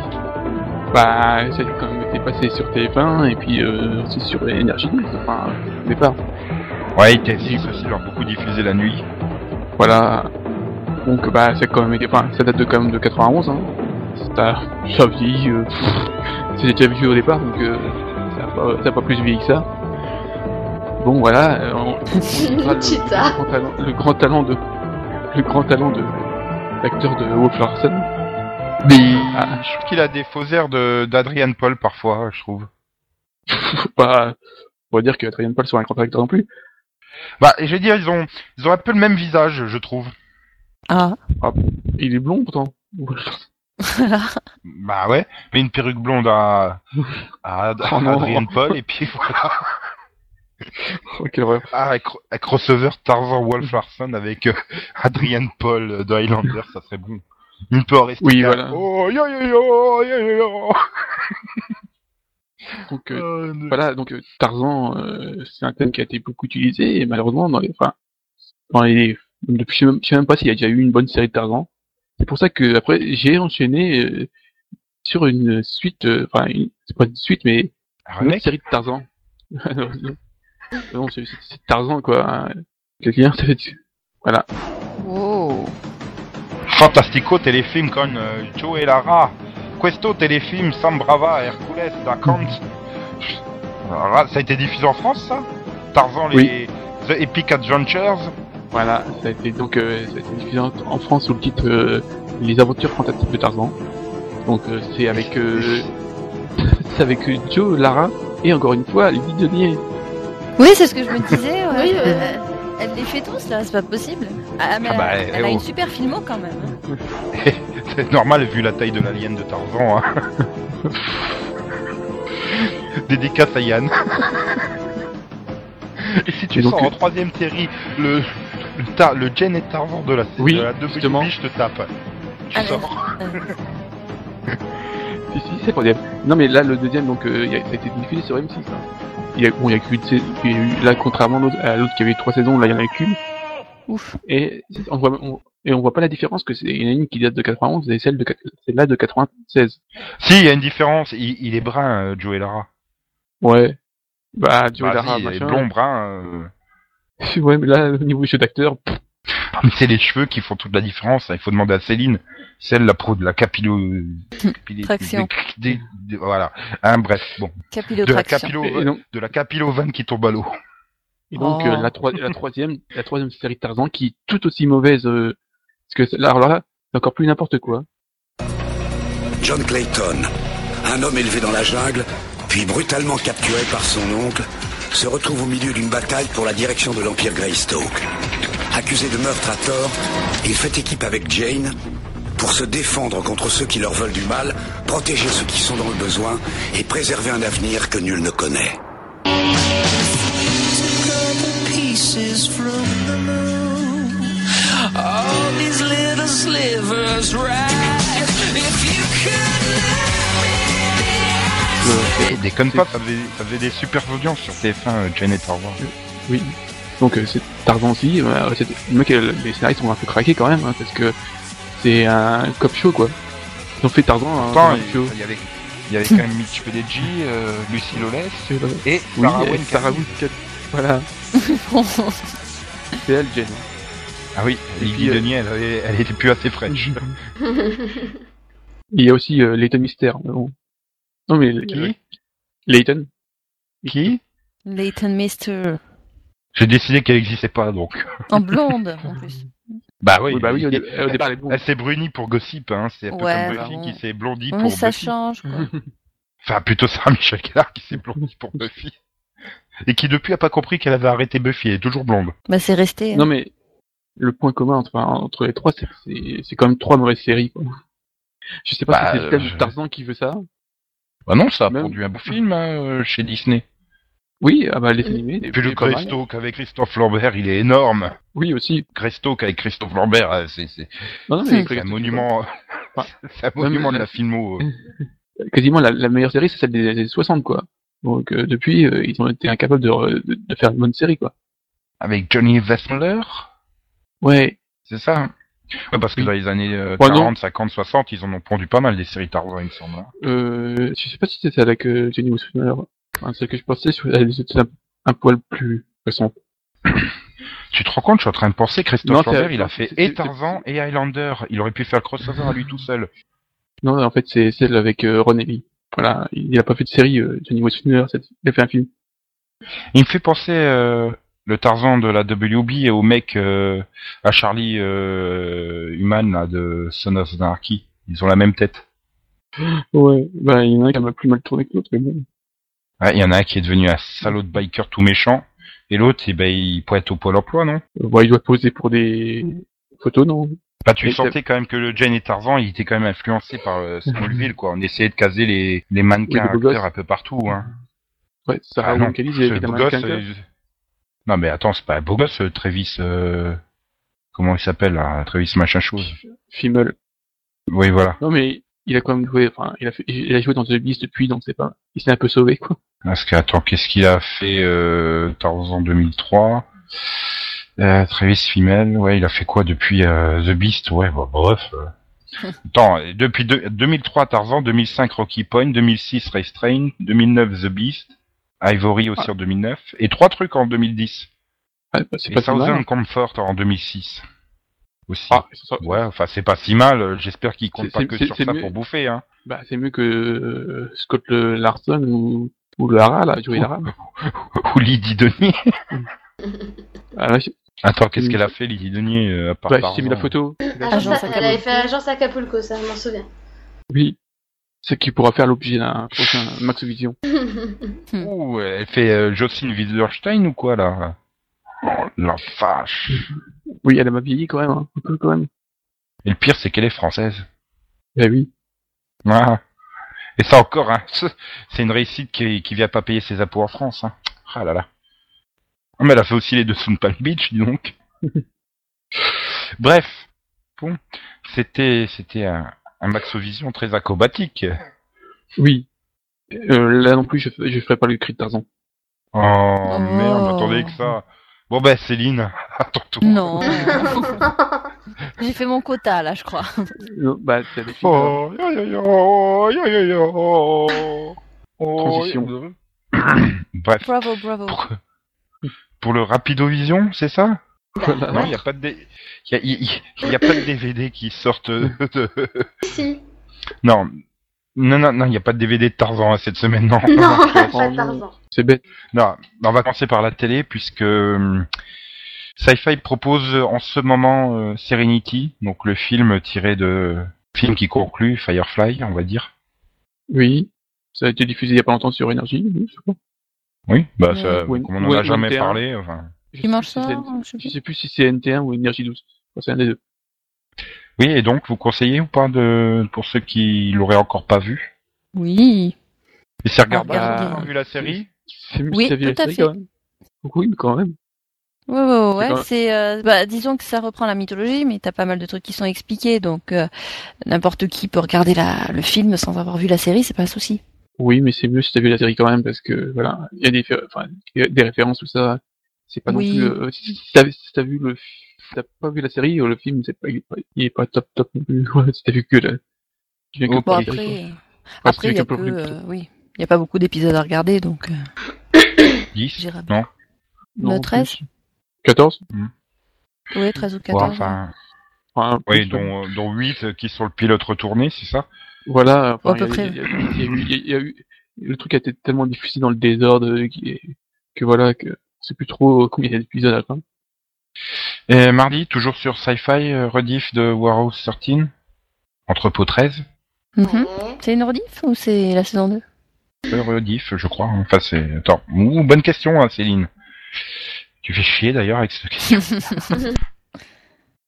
S2: Bah, ça a quand même été passé sur TF1 et puis euh, aussi sur Énergie, enfin, au départ.
S6: Ouais, TF6 aussi, leur beaucoup diffusé la nuit.
S2: Voilà. Donc, bah, ça a quand même été, enfin, ça date de quand même de 91, hein. Ça, ça vieillit, euh, c'était déjà vieux au départ, donc, euh, pas, a pas plus vieilli que ça. Bon, voilà, euh, on, on le, grand talent, le grand talent de, le grand talent de l'acteur de Wolf Larsen.
S6: Mais
S2: Ah.
S6: je trouve qu'il a des faux airs de d'Adrian Paul parfois, je trouve.
S2: Faut pas, faut pas dire que Adrien Paul soit un grand acteur non plus.
S6: Bah, et je vais dire, ils ont, ils ont un peu le même visage, je trouve.
S4: Ah,
S2: Il est blond pourtant.
S6: Bah ouais, mais une perruque blonde à, à, à
S2: Oh
S6: Paul, et puis voilà.
S2: Oh, quelle horreur.
S6: Ah, un, cro- un crossover Tarzan Wolf Larsen avec euh, Adrian Paul euh, de Highlander, ça serait bon. Une peut en rester
S2: Oui,
S6: là.
S2: voilà.
S6: Oh, yo, yo, yo, yo, yo, yo.
S2: Donc, euh,
S6: Euh,
S2: voilà, donc Tarzan, euh, c'est un thème qui a été beaucoup utilisé et malheureusement, dans les, enfin, dans les, depuis, je sais même pas s'il y a déjà eu une bonne série de Tarzan. C'est pour ça que après j'ai enchaîné euh, sur une suite, euh, enfin, une- c'est pas une suite, mais
S6: Un
S2: une autre série de Tarzan. non, c'est c'est- Tarzan quoi. hein. Quelqu'un, ça fait, voilà.
S4: wow.
S6: Fantastico téléfilm con euh, Joe e Lara. Questo téléfilm Sambrava Hercules da Kant. Alors là, ça a été diffusé en France, ça? Tarzan, les The Epic Adventures.
S2: Voilà, ça a été donc euh, ça a été diffusé en, France sous le titre euh, Les aventures fantastiques de Tarzan. Donc euh, c'est avec euh, c'est avec Joe Lara et encore une fois Lydie Denier.
S4: Oui, c'est ce que je me disais. ouais.
S5: Oui,
S4: Euh. Elle les fait tous là, c'est pas possible. Ah, mais
S6: Ah bah,
S4: elle, elle a
S6: oh.
S4: une super filmo quand même. hein.
S6: C'est normal vu la taille de l'alien de Tarzan. Hein. Dédicace à Yann. Et si tu
S2: Et donc,
S6: sors en troisième série le le, tar, le Jen et Tarzan de la
S2: Oui,
S6: de la
S2: justement.
S6: Je te tape. Tu
S4: Allez.
S6: sors.
S2: Si si c'est pas bien. Non mais là le deuxième donc euh, il a, ça a été diffusé sur M6. hein. Il y a bon il y a qu'une sais- il y a eu là contrairement à l'autre- qui avait trois saisons là il y en a qu'une
S4: Ouf.
S2: et on voit on, et on voit pas la différence que c'est une qui date de 91 et celle de celle-là de 96.
S6: Si, il y a une différence. Il, il est brun, euh, Joe et Lara.
S2: Ouais. Bah Joe
S6: Bah,
S2: Lara
S6: si, il est blond, brun. euh.
S2: Ouais mais là au niveau jeu d'acteur
S6: c'est les cheveux qui font toute la différence. hein. Il faut demander à Céline. Celle la pro de la capillo.
S4: Traction.
S6: des- des- voilà. Hein, bref, bon. De la capillo,
S2: donc,
S6: de la capillovan qui tombe à l'eau.
S2: et donc
S4: Oh.
S2: euh, la, troi- la troisième la troisième série de Tarzan qui est tout aussi mauvaise euh, parce que là alors là c'est encore plus n'importe quoi.
S8: John Clayton, un homme élevé dans la jungle, puis brutalement capturé par son oncle, se retrouve au milieu d'une bataille pour la direction de l'Empire Greystoke. Accusé de meurtre à tort, il fait équipe avec Jane pour se défendre contre ceux qui leur veulent du mal, protéger ceux qui sont dans le besoin et préserver un avenir que nul ne connaît.
S6: Déconne pas, ça faisait, ça faisait des super audiences sur TF1, euh, Jane et Tarzan.
S2: Oui. Donc euh, c'est Tarzan aussi. euh, c'est- le mec, les scénaristes sont un peu craqués quand même, hein, parce que c'est un cop show quoi. Ils ont fait Tarzan
S6: Pourtant,
S2: un
S6: il
S2: show.
S6: il y avait, il y avait quand même Mitch Pileggi, euh, Lucie
S2: vrai.
S6: et
S2: Oui,
S6: Sarah.
S2: Wood, voilà. C'est elle, Jen.
S6: Ah oui,
S2: Et
S6: Lily
S2: puis, euh,
S6: Denis, elle, elle était plus assez fraîche.
S2: Il y a aussi euh, Mister. mais bon. Non mais euh,
S6: Qui
S2: Leighton.
S6: Qui
S4: Leighton Mister.
S6: J'ai décidé qu'elle n'existait pas, donc.
S4: En blonde, en plus.
S6: Bah oui,
S2: Oui, bah oui, au,
S6: elle,
S2: dé- au départ elle
S6: elle s'est brunie pour Gossip, hein. c'est un peu
S4: Ouais,
S6: comme
S4: bah
S6: Buffy
S4: bon.
S6: qui s'est blondie
S4: Oui,
S6: pour
S4: ça
S6: Buffy.
S4: change, quoi.
S6: Enfin, plutôt Sarah Michel Gellar qui s'est blondie pour Buffy. Et qui depuis a pas compris qu'elle avait arrêté Buffy, elle est toujours blonde.
S4: Bah, c'est resté. hein.
S2: Non mais le point commun entre, entre les trois, c'est quand même trois mauvaises séries. Quoi. Je sais pas
S6: Bah,
S2: si c'est le thème
S6: euh,
S2: de Tarzan qui veut ça.
S6: Bah non, ça a
S2: Même-
S6: produit un beau film hein, euh, chez Disney.
S2: Oui, ah bah les animés.
S6: Et puis le Greystoke avec Christophe Lambert, il est énorme.
S2: Oui aussi.
S6: Greystoke avec Christophe Lambert, euh, c'est c'est- un monument, c'est un monument de
S2: la-
S6: filmo. euh.
S2: quasiment la, la meilleure série, c'est celle des années 60, quoi. Donc euh, depuis, euh, ils ont été incapables de, re- de, de faire une bonne série, quoi.
S6: Avec Johnny Westmuller,
S2: Ouais.
S6: c'est ça hein? Ouais, parce que
S2: Oui.
S6: dans les années euh,
S2: Ouais, non.
S6: 40, 50, 60, ils en ont pondu pas mal des séries Tarzan, il me semble. hein.
S2: Euh, je sais pas si celle avec euh, Jenny Westmuller. Enfin, celle que je pensais, elle était un, un poil plus récente.
S6: Tu te rends compte, je suis en train de penser, Christophe Lambert, il a fait et Tarzan et Highlander. Il aurait pu faire le crossover à lui tout seul.
S2: Non, en fait, c'est celle avec euh, Ron Ellie. voilà, il a pas fait de série, euh, Johnny Weissmuller, il a fait un film.
S6: Il me fait penser euh, le Tarzan de la WB et au mec euh, à Charlie euh, Human là, de Son of Anarchy. Ils ont la même tête.
S2: Ouais, bah, il y en a un qui a plus mal tourné que l'autre, mais bon.
S6: Ouais, Il y en a un qui est devenu un salaud de biker tout méchant et l'autre, eh ben, il pointe au pôle emploi, non?
S2: Euh, bon, il doit poser pour des photos, non?
S6: Bah, tu
S2: Mais
S6: sentais quand même que le Jane et Tarzan, il était quand même influencé par euh, Smallville, quoi. On essayait de caser les, les mannequins
S2: Oui,
S6: acteurs un peu partout, hein.
S2: Ouais, Sarah
S6: Ah non, ce
S2: évidemment,
S6: beau gosse, Non, mais attends, c'est pas un beau gosse, euh, Travis, euh, comment il s'appelle, là Travis machin chose.
S2: Fimmel.
S6: Oui, voilà.
S2: Non, mais il a quand même joué, enfin, il a fait, il a joué dans The Beast depuis, donc c'est pas, il s'est un peu sauvé, quoi.
S6: Parce que, attends, qu'est-ce qu'il a fait, euh, Tarzan 2003? Euh, Travis Fimmel, ouais, il a fait quoi depuis euh, The Beast? Ouais, bah, bref. euh. Attends, depuis deux- 2003 Tarzan, 2005 Rocky Point, 2006 Race Train, 2009 The Beast, Ivory aussi en 2009, et trois trucs en 2010.
S2: Ouais, bah, c'est
S6: Et
S2: pas si
S6: Southern
S2: mal.
S6: Comfort en 2006. Aussi.
S2: Ah, ça- ça-
S6: Ouais, enfin c'est pas si mal. J'espère qu'il compte
S2: C'est-
S6: pas que
S2: c'est-
S6: sur ça
S2: mieux.
S6: pour bouffer. Hein.
S2: bah, c'est mieux que euh, Scott Larson ou, ou Lara, là, Joey Lara.
S6: Ou Lydie Denier.
S2: Ah,
S6: Attends, qu'est-ce qu'elle a fait Lydie Denier euh, à part
S2: bah, j'ai mis la photo.
S5: Agence,
S4: Agence
S5: elle avait fait. Agence Acapulco, ça, je m'en souviens.
S2: Oui. C'est qui pourra faire l'objet d'un prochain Max Vision.
S6: Ouh, elle fait euh, Jocelyne Wittgenstein ou quoi là? Oh la vache.
S2: Oui, elle m'a vieilli quand même, hein, quand même.
S6: Et le pire c'est qu'elle est française.
S2: Bah oui.
S6: Ah. Et ça encore, hein, c'est une réussite qui, qui vient pas payer ses impôts en France. Hein. Ah là là. Ah, mais elle a fait aussi les deux Sun Palm Beach, dis donc. Bref, bon, c'était c'était un, un Maxovision très acrobatique.
S2: Oui. Euh, là non plus, je, je ferai pas le cri de Tarzan.
S6: Oh, merde, attendez que ça. Bon ben Céline, à ton tour.
S4: Non. J'ai fait mon quota là, je crois.
S2: Non, bah, c'est des films.
S6: Oh, yo, yo, yo, yo, yo, yo, oh, oh,
S2: Transition.
S6: yo. Bref,
S4: Bravo, bravo.
S6: pour, pour le Rapidovision, c'est ça?
S2: Voilà.
S6: Non, il n'y a pas de dé- il y a, il y- il y a pas de DVD qui sortent de...
S5: si.
S6: Non, non, non, non, il n'y a pas de DVD de Tarzan hein, cette semaine, non.
S5: Non, pas de Tarzan.
S2: C'est bête.
S6: Non, on va commencer par la télé puisque hum, Sci-Fi propose en ce moment euh, Serenity, donc le film tiré de film qui conclut Firefly, on va dire.
S2: Oui. Ça a été diffusé il y a pas longtemps sur Énergie, oui, je crois.
S6: Oui, bah
S4: Ouais.
S6: ça,
S2: Ouais,
S6: comme on n'en
S2: ouais,
S6: a jamais
S2: NT1.
S6: parlé, enfin.
S2: Je sais
S4: Dimanche
S2: si
S4: soir, je sais plus.
S2: sais plus si c'est NT1 ou Énergie 12. Enfin, c'est un des deux.
S6: Oui, et donc vous conseillez ou pas de pour ceux qui l'auraient encore pas vu?
S4: Oui.
S6: Et c'est regardable,
S4: Regardez.
S6: vous avez vu la série
S2: C'est mieux
S4: Oui,
S2: si t'as vu la
S4: tout à
S2: série,
S4: fait.
S2: quand même. Oui, mais quand même.
S4: Ouais, ouais, ouais, c'est, euh, bah, disons que ça reprend la mythologie, mais t'as pas mal de trucs qui sont expliqués, donc euh, n'importe qui peut regarder la, le film sans avoir vu la série, c'est pas un souci.
S2: Oui, mais c'est mieux si t'as vu la série quand même, parce que, voilà, il y a des, fé- enfin, il y a des références, tout ça. C'est pas
S4: Oui.
S2: non plus, euh, si t'as, si t'as vu le, t'as pas vu la série, euh, le film, c'est pas, il est pas, top top non plus. Ouais, si t'as vu que la, tu viens que de
S4: Bon après,
S2: quoi.
S4: euh,
S2: Ah,
S4: après il y a
S2: que
S4: que,
S2: le-
S4: euh, oui, il y a pas beaucoup d'épisodes à regarder, donc euh,
S6: 10
S4: j'irai.
S6: Non
S2: Non,
S4: le 13?
S2: plus. 14?
S4: Ouais, 13 ou
S6: Ouais,
S4: 14.
S6: enfin,
S2: Enfin,
S6: oui, dont, dont 8 qui sont le pilote retourné, c'est ça?
S2: Voilà, enfin,
S4: peu
S2: il y a- y y eu- y a- le truc a été tellement diffusé dans le désordre, euh, qui- que voilà, que c'est plus trop combien il y a d'épisodes à la fin.
S6: Et mardi, toujours sur Sci-Fi, euh, rediff de Warhouse 13, Entrepôt 13.
S4: Mhm.
S5: Ouais.
S4: C'est une rediff ou c'est la saison 2
S6: Euh, rediff, je crois. Enfin, c'est... Attends, Ouh, bonne question, hein, Céline. Tu fais chier d'ailleurs avec cette question.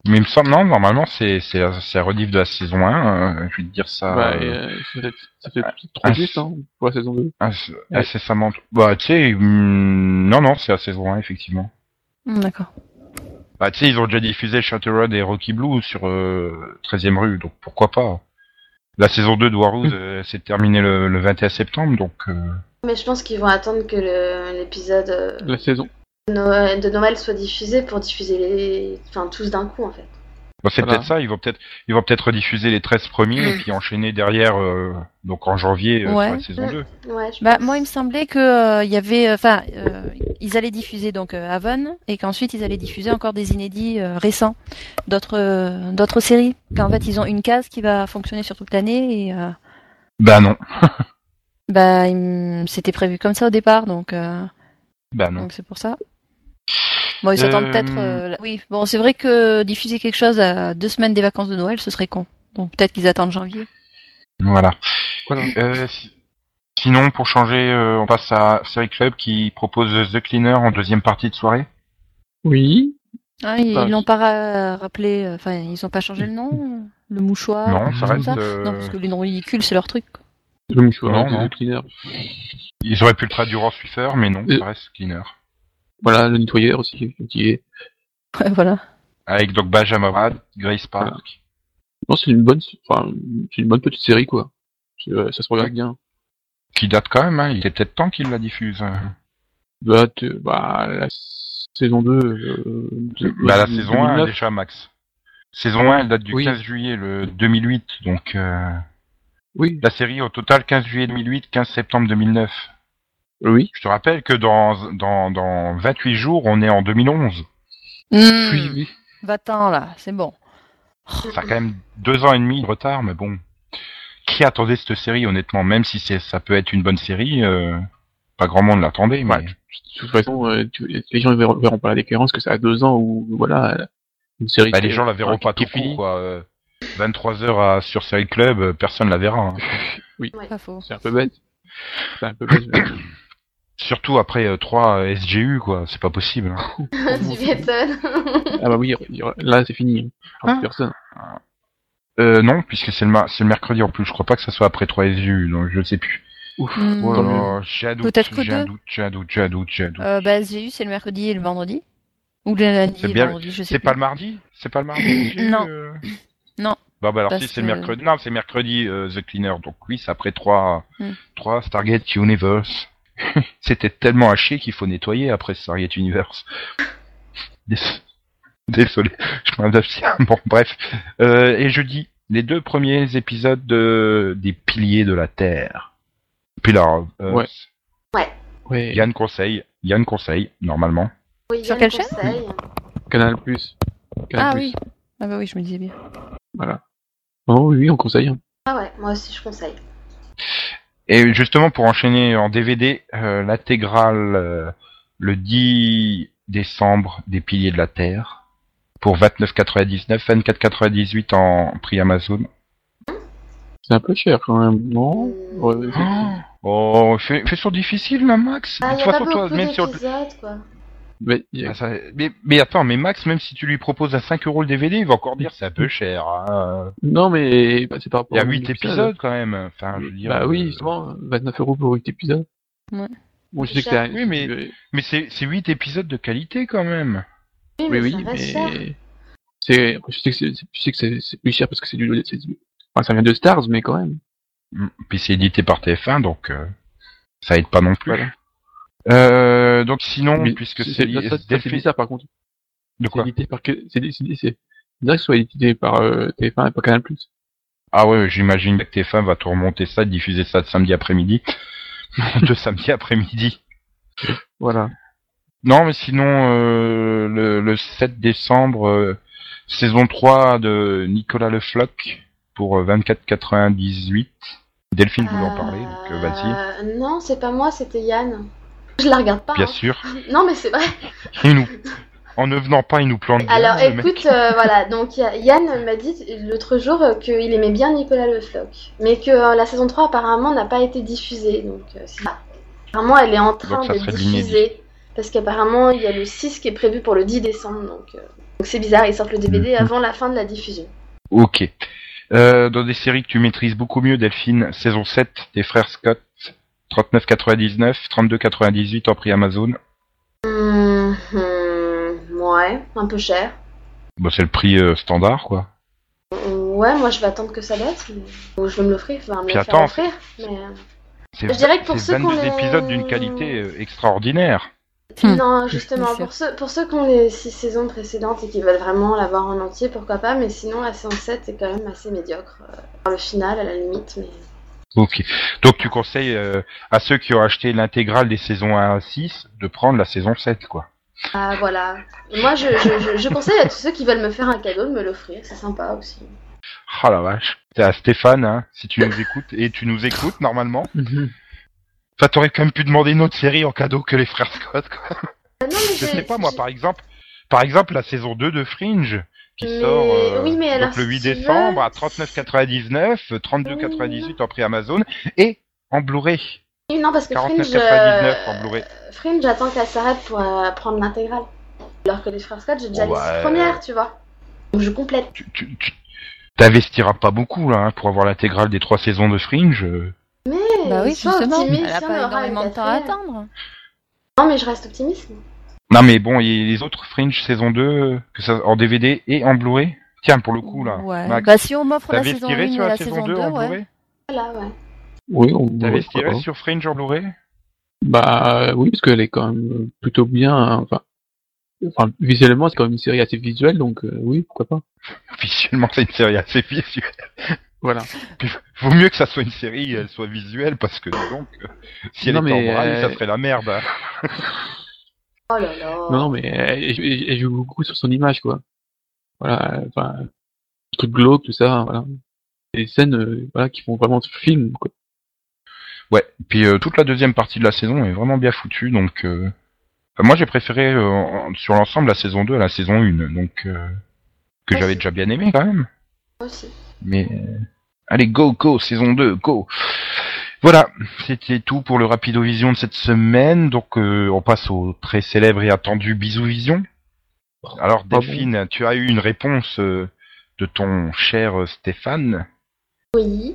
S6: Mais il me semble, non, normalement, c'est, c'est, la- c'est rediff de la saison 1. euh, je vais te dire ça
S2: Bah,
S6: euh,
S2: euh, ça fait, ça fait
S6: ah,
S2: trois
S6: ah,
S2: jours, hein, pour la saison 2.
S6: inc- incessamment. Bah, tu sais, hum, non, non, c'est la saison 1, effectivement.
S4: Hmm, D'accord.
S6: Bah, tu sais, ils ont déjà diffusé Shutter Road et Rocky Blue sur euh, 13e rue, donc pourquoi pas. La saison 2 de Warhouse euh, s'est terminée le, le 21 septembre, donc... euh,
S5: Mais je pense qu'ils vont attendre que le- l'épisode euh,
S2: La saison.
S5: de Noël, de Noël soit diffusé pour diffuser les, enfin tous d'un coup en fait.
S6: Bon, c'est
S2: Voilà.
S6: peut-être ça, ils vont peut-être ils vont peut-être rediffuser les 13 premiers et puis enchaîner derrière euh, donc en janvier euh,
S4: Ouais.
S6: sur la saison 2.
S5: Ouais, je
S4: Bah moi il me semblait que euh, il y avait, enfin, euh, ils allaient diffuser donc euh, Haven et qu'ensuite ils allaient diffuser encore des inédits euh, récents, d'autres euh, d'autres séries. Qu'en fait ils ont une case qui va fonctionner sur toute l'année et euh,
S6: Bah non.
S4: Bah, c'était prévu comme ça au départ, donc euh,
S6: Bah non.
S4: donc c'est pour ça. Bon, ils s'attendent
S6: Euh,
S4: peut-être. euh, là- Oui, bon, c'est vrai que diffuser quelque chose à deux semaines des vacances de Noël, ce serait con. Donc peut-être qu'ils attendent janvier.
S6: Voilà.
S2: Voilà.
S6: Euh, si- Sinon, pour changer, euh, on passe à Série Club qui propose The Cleaner en deuxième partie de soirée.
S2: Oui.
S4: Ah, ils
S2: Bah,
S4: l'ont pas ra- rappelé. euh, Enfin, ils ont pas changé le nom, euh, le mouchoir.
S6: non, ça reste.
S4: ça
S6: euh,
S4: Non, parce que les noms ridicules, c'est leur truc.
S2: Le mouchoir,
S6: Non, non.
S2: The Cleaner.
S6: Ils auraient pu le traduire en Swiffer, mais non,
S2: Euh.
S6: ça reste Cleaner.
S2: Voilà, le nettoyeur aussi, qui est.
S4: Ouais, voilà.
S6: Avec donc Benjamin Brad, Grace Park.
S2: Non, c'est une bonne, enfin, c'est une bonne petite série, quoi. Euh, ça se regarde bien.
S6: Qui date quand même, hein. Il est peut-être temps qu'il la diffuse. hein.
S2: Bah, bah, la saison 2, euh, de-
S6: Bah, la saison 1,
S2: 2009.
S6: déjà, Max. Saison 1, elle date du
S2: Oui.
S6: 15 juillet le 2008, donc euh,
S2: Oui,
S6: la série au total 15 juillet 2008, 15 septembre 2009.
S2: Oui.
S6: Je te rappelle que dans, dans, dans 28 jours, on est en 2011.
S4: Hmm,
S2: Oui, oui.
S4: Va-t'en là, c'est bon.
S6: Ça a quand même deux ans et demi de retard, mais bon. Qui attendait cette série, honnêtement? Même si ça peut être une bonne série, euh, pas grand monde l'attendait, mais...
S2: Ouais. De toute façon, euh, tu- les gens ne verront, verront pas la différence que ça a deux ans où, voilà, une série.
S6: Bah, les gens la verront pas tout court, quoi. Euh, 23 heures à, sur Série Club, euh, personne la verra. hein.
S2: Oui,
S5: Ouais.
S2: C'est un peu bête. C'est un peu bête.
S6: Surtout après euh, 3 SGU, quoi. C'est pas possible. hein.
S5: tu m'étonnes.
S2: ah bah oui, là c'est fini. Enfin,
S6: Ah.
S2: Personne.
S6: Euh, non, puisque c'est le, ma- c'est le mercredi en plus. Je crois pas que ça soit après 3 SGU, donc je sais plus.
S2: Ouf.
S4: Hmm.
S6: Oh là là, j'ai un doute,
S4: Peut-être que
S6: j'ai un doute, j'ai un doute, j'ai un doute, j'ai un doute.
S4: Euh, bah, SGU, c'est le mercredi et le vendredi. Ou le lundi
S6: C'est
S4: et le
S6: bien-
S4: vendredi, je sais
S6: C'est pas le mardi? C'est pas le mardi
S4: Non.
S6: euh?
S4: Non.
S6: Bah, bah alors
S4: Parce
S6: si c'est le
S4: que-
S6: mercredi, non c'est mercredi euh, The Cleaner, donc oui c'est après 3,
S4: Hmm.
S6: 3 Stargate Universe. C'était tellement à chier qu'il faut nettoyer après Stargate Universe. Dés- Désolé, je m'abstiens. Bon bref, euh, et jeudi, les deux premiers épisodes de... des Piliers de la Terre. Pilar, euh,
S2: Ouais. Ouais.
S6: Yann conseille, Yann conseille, normalement.
S5: Oui,
S4: Sur quelle chaîne?
S2: Canal Plus. Canal
S4: Ah
S2: Plus.
S4: oui. Ah bah oui, je me disais bien.
S2: Voilà. Oh oui, oui, on conseille. hein.
S5: Ah ouais, moi aussi je conseille.
S6: Et justement, pour enchaîner en DVD, euh, l'intégrale euh, le 10 décembre des Piliers de la Terre pour 29,99, 24,98 en prix Amazon.
S2: C'est un peu cher quand même, non? Ouais,
S6: Oh, fais, fais sur difficile là, Max.
S5: Ah,
S6: de
S5: y
S6: toute
S5: a pas
S6: façon, toi, même sur...
S5: quoi.
S2: Mais,
S6: Ah, ça- mais, mais attends, mais Max, même si tu lui proposes à 5 euros le DVD, il va encore dire c'est un peu cher. hein.
S2: Non, mais bah, c'est par rapport
S6: Il y a
S2: au
S6: 8
S2: nombre
S6: épisodes quand même. Enfin, je veux dire.
S2: Bah oui,
S6: euh,
S2: justement, 29 euros pour 8 épisodes.
S4: Ouais.
S2: Bon, je
S5: C'est
S2: sais que
S5: cher.
S2: c'est...
S6: Oui, mais- Mais c'est c'est 8 épisodes de qualité quand même.
S5: Oui,
S2: Oui,
S5: mais
S2: oui,
S5: ça reste cher.
S2: mais... C'est... Je sais que c'est, c'est- je sais que c'est, c'est plus cher parce que c'est du... c'est du- Enfin, ça vient de Stars, mais quand même.
S6: Mm. Puis c'est édité par TF1, donc euh, ça aide pas non plus.
S2: Voilà.
S6: Euh, donc sinon,
S2: Mais
S6: puisque
S2: c'est,
S6: c'est
S2: ça, ça, ça, c'est
S6: Delphine-
S2: bizarre par contre.
S6: de
S2: C'est
S6: quoi
S2: édité par... que- C'est, c'est, c'est, c'est que soit édité par euh, TF1 et pas Canal+.
S6: Ah ouais, j'imagine que TF1 va tout remonter ça, diffuser ça de samedi après-midi, de samedi après-midi.
S2: Voilà.
S6: Non, mais sinon euh, le, le 7 décembre, euh, saison 3 de Nicolas Le Floch pour euh, 24,98. Delphine voulait en parler, donc euh, vas-y.
S5: Euh, non, c'est pas moi, c'était Yann. Je la regarde pas.
S6: Bien
S5: hein.
S6: sûr.
S5: Non, mais c'est vrai.
S6: Il nous... En ne venant pas, il nous plante.
S5: Alors écoute, euh, voilà, donc Yann m'a dit l'autre jour euh, qu'il aimait bien Nicolas Le Floch, mais que euh, la saison 3 apparemment n'a pas été diffusée. Donc apparemment elle est en train
S6: Donc,
S5: de diffuser, parce qu'apparemment il y a le 6 qui est prévu pour le 10 décembre, donc c'est bizarre, ils sortent le DVD
S6: Mhm.
S5: avant la fin de la diffusion.
S6: Ok. Euh, dans des séries que tu maîtrises beaucoup mieux, Delphine, saison 7 des frères Scott, 39,99, 32,98 en prix Amazon.
S5: Hum, hum, ouais, un peu cher.
S6: Bon, c'est le prix euh, standard, quoi.
S5: Ouais, moi je vais attendre que ça baisse, mais... ou je vais me l'offrir, enfin me
S6: Puis
S5: le faire
S6: attends,
S5: offrir. Mais... euh,
S6: C'est
S5: Je dirais que pour
S6: c'est
S5: ceux qu'on
S6: 22
S5: les-
S6: épisodes d'une qualité euh, extraordinaire.
S4: Hmm.
S5: Non, justement, pour ceux, pour ceux qui ont les six saisons précédentes et qui veulent vraiment l'avoir en entier, pourquoi pas, mais sinon la saison 7 est quand même assez médiocre. euh, le final, à la limite, mais...
S6: Ok. Donc tu conseilles euh, à ceux qui ont acheté l'intégrale des saisons 1 à 6 de prendre la saison 7, quoi.
S5: Ah, voilà. Moi, je, je, je, je conseille à tous ceux qui veulent me faire un cadeau de me l'offrir, c'est sympa aussi.
S6: Ah la vache. C'est à Stéphane, hein, si tu nous écoutes, et tu nous écoutes normalement. Enfin, t'aurais quand même pu demander une autre série en cadeau que les frères Scott, quoi.
S5: Euh, non, mais
S6: Je sais pas, moi, par exemple, par exemple, la saison 2 de Fringe, qui
S5: Mais-
S6: sort euh,
S5: oui, mais alors,
S6: donc le
S5: si
S6: 8
S5: tu
S6: décembre
S5: veux-
S6: à 39,99, 32,98 en prix Amazon, et en Blu-ray,
S5: Oui, non, parce que Fringe,
S6: 49,99
S5: euh,
S6: en Blu-ray.
S5: Fringe, j'attends qu'elle s'arrête pour euh, prendre l'intégrale. Alors que les frères Scott, j'ai déjà
S6: Bon,
S5: les six premières, tu vois. Donc je complète.
S6: Tu, tu, tu t'investiras pas beaucoup, là, hein, pour avoir l'intégrale des trois saisons de Fringe.
S5: Mais
S4: Bah oui, justement,
S5: optimiste,
S4: elle a
S5: il y en
S4: pas
S5: aura
S4: énormément de temps à attendre.
S5: Non, mais je reste optimiste.
S6: Non, mais bon, et les autres Fringe saison 2, euh, que ça, en DVD et en Blu-ray Tiens, pour le coup, là,
S4: Ouais.
S6: Max,
S4: Bah si on m'offre la saison 1
S6: t'investirais
S4: et
S6: la,
S4: la
S6: saison
S4: saison
S6: 2
S4: 2,
S6: en
S4: ouais.
S6: Blu-ray
S5: Voilà, ouais.
S2: Oui, on pourquoi pas.
S6: sur Fringe en Blu-ray
S2: Bah oui, parce qu'elle est quand même plutôt bien. hein, Enfin, enfin visuellement, c'est quand même une série assez visuelle, donc euh, oui, pourquoi pas.
S6: Visuellement, c'est une série assez visuelle.
S2: Voilà.
S6: Puis, vaut mieux que ça soit une série, elle soit visuelle, parce que donc, euh, si elle
S2: Non,
S6: était en braille,
S2: euh,
S6: ça serait la merde. hein.
S5: Oh là là.
S2: Non, non, mais elle, elle- elle joue beaucoup sur son image, quoi. Voilà, enfin, truc glauque, tout ça, voilà. Des scènes, euh, voilà, qui font vraiment film, quoi.
S6: Ouais, puis euh, toute la deuxième partie de la saison est vraiment bien foutue, donc... euh, enfin, moi, j'ai préféré, euh, sur l'ensemble, la saison 2 à la saison 1, donc... euh, que
S5: Ouais,
S6: j'avais déjà bien aimé, quand même.
S5: Moi aussi.
S6: Mais... Allez, go, go, saison 2, go Voilà, c'était tout pour le Rapidovision de cette semaine, donc euh, on passe au très célèbre et attendu Bisou Vision. Alors,
S2: Ah bon
S6: Delphine, tu as eu une réponse euh, de ton cher euh, Stéphane.
S5: Oui.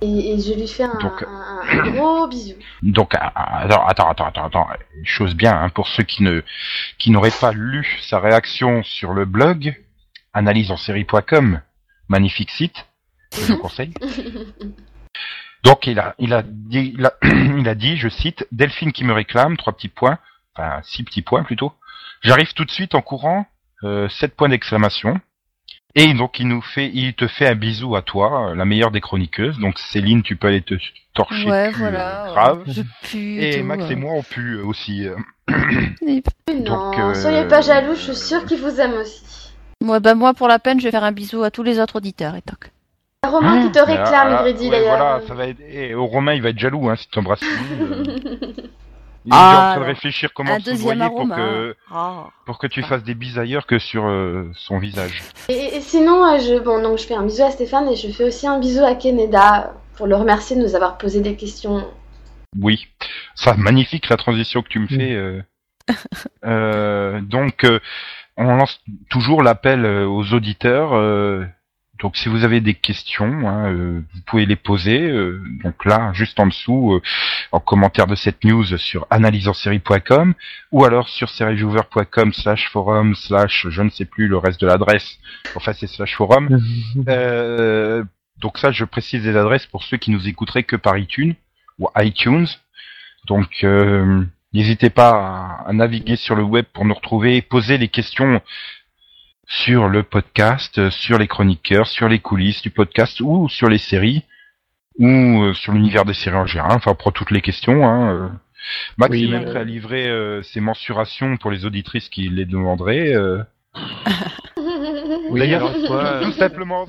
S5: Et, et je lui fais un,
S6: Donc-
S5: un- un gros bisou.
S6: Donc, ah, ah, attends, attends, attends, attends, chose bien, hein, pour ceux qui ne, qui n'auraient pas lu sa réaction sur le blog, analyseensérie.com, magnifique site, que je conseille. Donc, il a, il a dit, il a, il a dit, je cite, Delphine qui me réclame, trois petits points, enfin, six petits points plutôt. J'arrive tout de suite en courant, euh, sept points d'exclamation. Et donc, il nous fait, il te fait un bisou à toi, euh, la meilleure des chroniqueuses. Donc, Céline, tu peux aller te torcher
S4: Ouais, voilà.
S6: euh, grave.
S4: Je pue.
S6: Et
S4: tout,
S6: Max et moi, on pue euh, aussi. Donc,
S5: non,
S6: euh,
S5: soyez pas jaloux, je suis sûre qu'il vous aime aussi.
S4: Ouais, bah moi, pour la peine, je vais faire un bisou à tous les autres auditeurs, et toc.
S5: Romain qui te
S6: Mais,
S5: réclame,
S6: ah,
S5: Grady,
S6: ouais,
S5: d'ailleurs.
S6: Voilà, ça va être... et au Romain, il va être jaloux hein, si tu embrasses Il est
S4: Ah,
S6: en train de réfléchir comment se soudoyer pour que,
S4: Ah.
S6: pour que tu fasses des bises ailleurs que sur euh, son visage.
S5: Et, et sinon, euh, je, bon, donc je fais un bisou à Stéphane et je fais aussi un bisou à Keneda pour le remercier de nous avoir posé des questions.
S6: Oui, ça magnifique la transition que tu me fais. euh. Euh, donc, euh, on lance toujours l'appel euh, aux auditeurs. Donc, si vous avez des questions, hein, euh, vous pouvez les poser. euh, donc là, juste en dessous, euh, en commentaire de cette news sur analyseensérie.com ou alors sur sériejouveur.com slash forum slash je ne sais plus le reste de l'adresse. Enfin, c'est slash forum. Euh, donc ça, je précise les adresses pour ceux qui nous écouteraient que par iTunes ou iTunes. Donc euh, n'hésitez pas à, à naviguer sur le web pour nous retrouver, et poser les questions sur le podcast, euh, sur les chroniqueurs, sur les coulisses du podcast ou sur les séries ou euh, sur l'univers des séries en général. Enfin, pour toutes les questions. Hein, euh. Max
S2: Oui,
S6: est même
S2: euh,
S6: prêt à livrer euh, ses mensurations pour les auditrices qui les demanderaient. euh.
S2: Oui,
S6: D'ailleurs, tout simplement,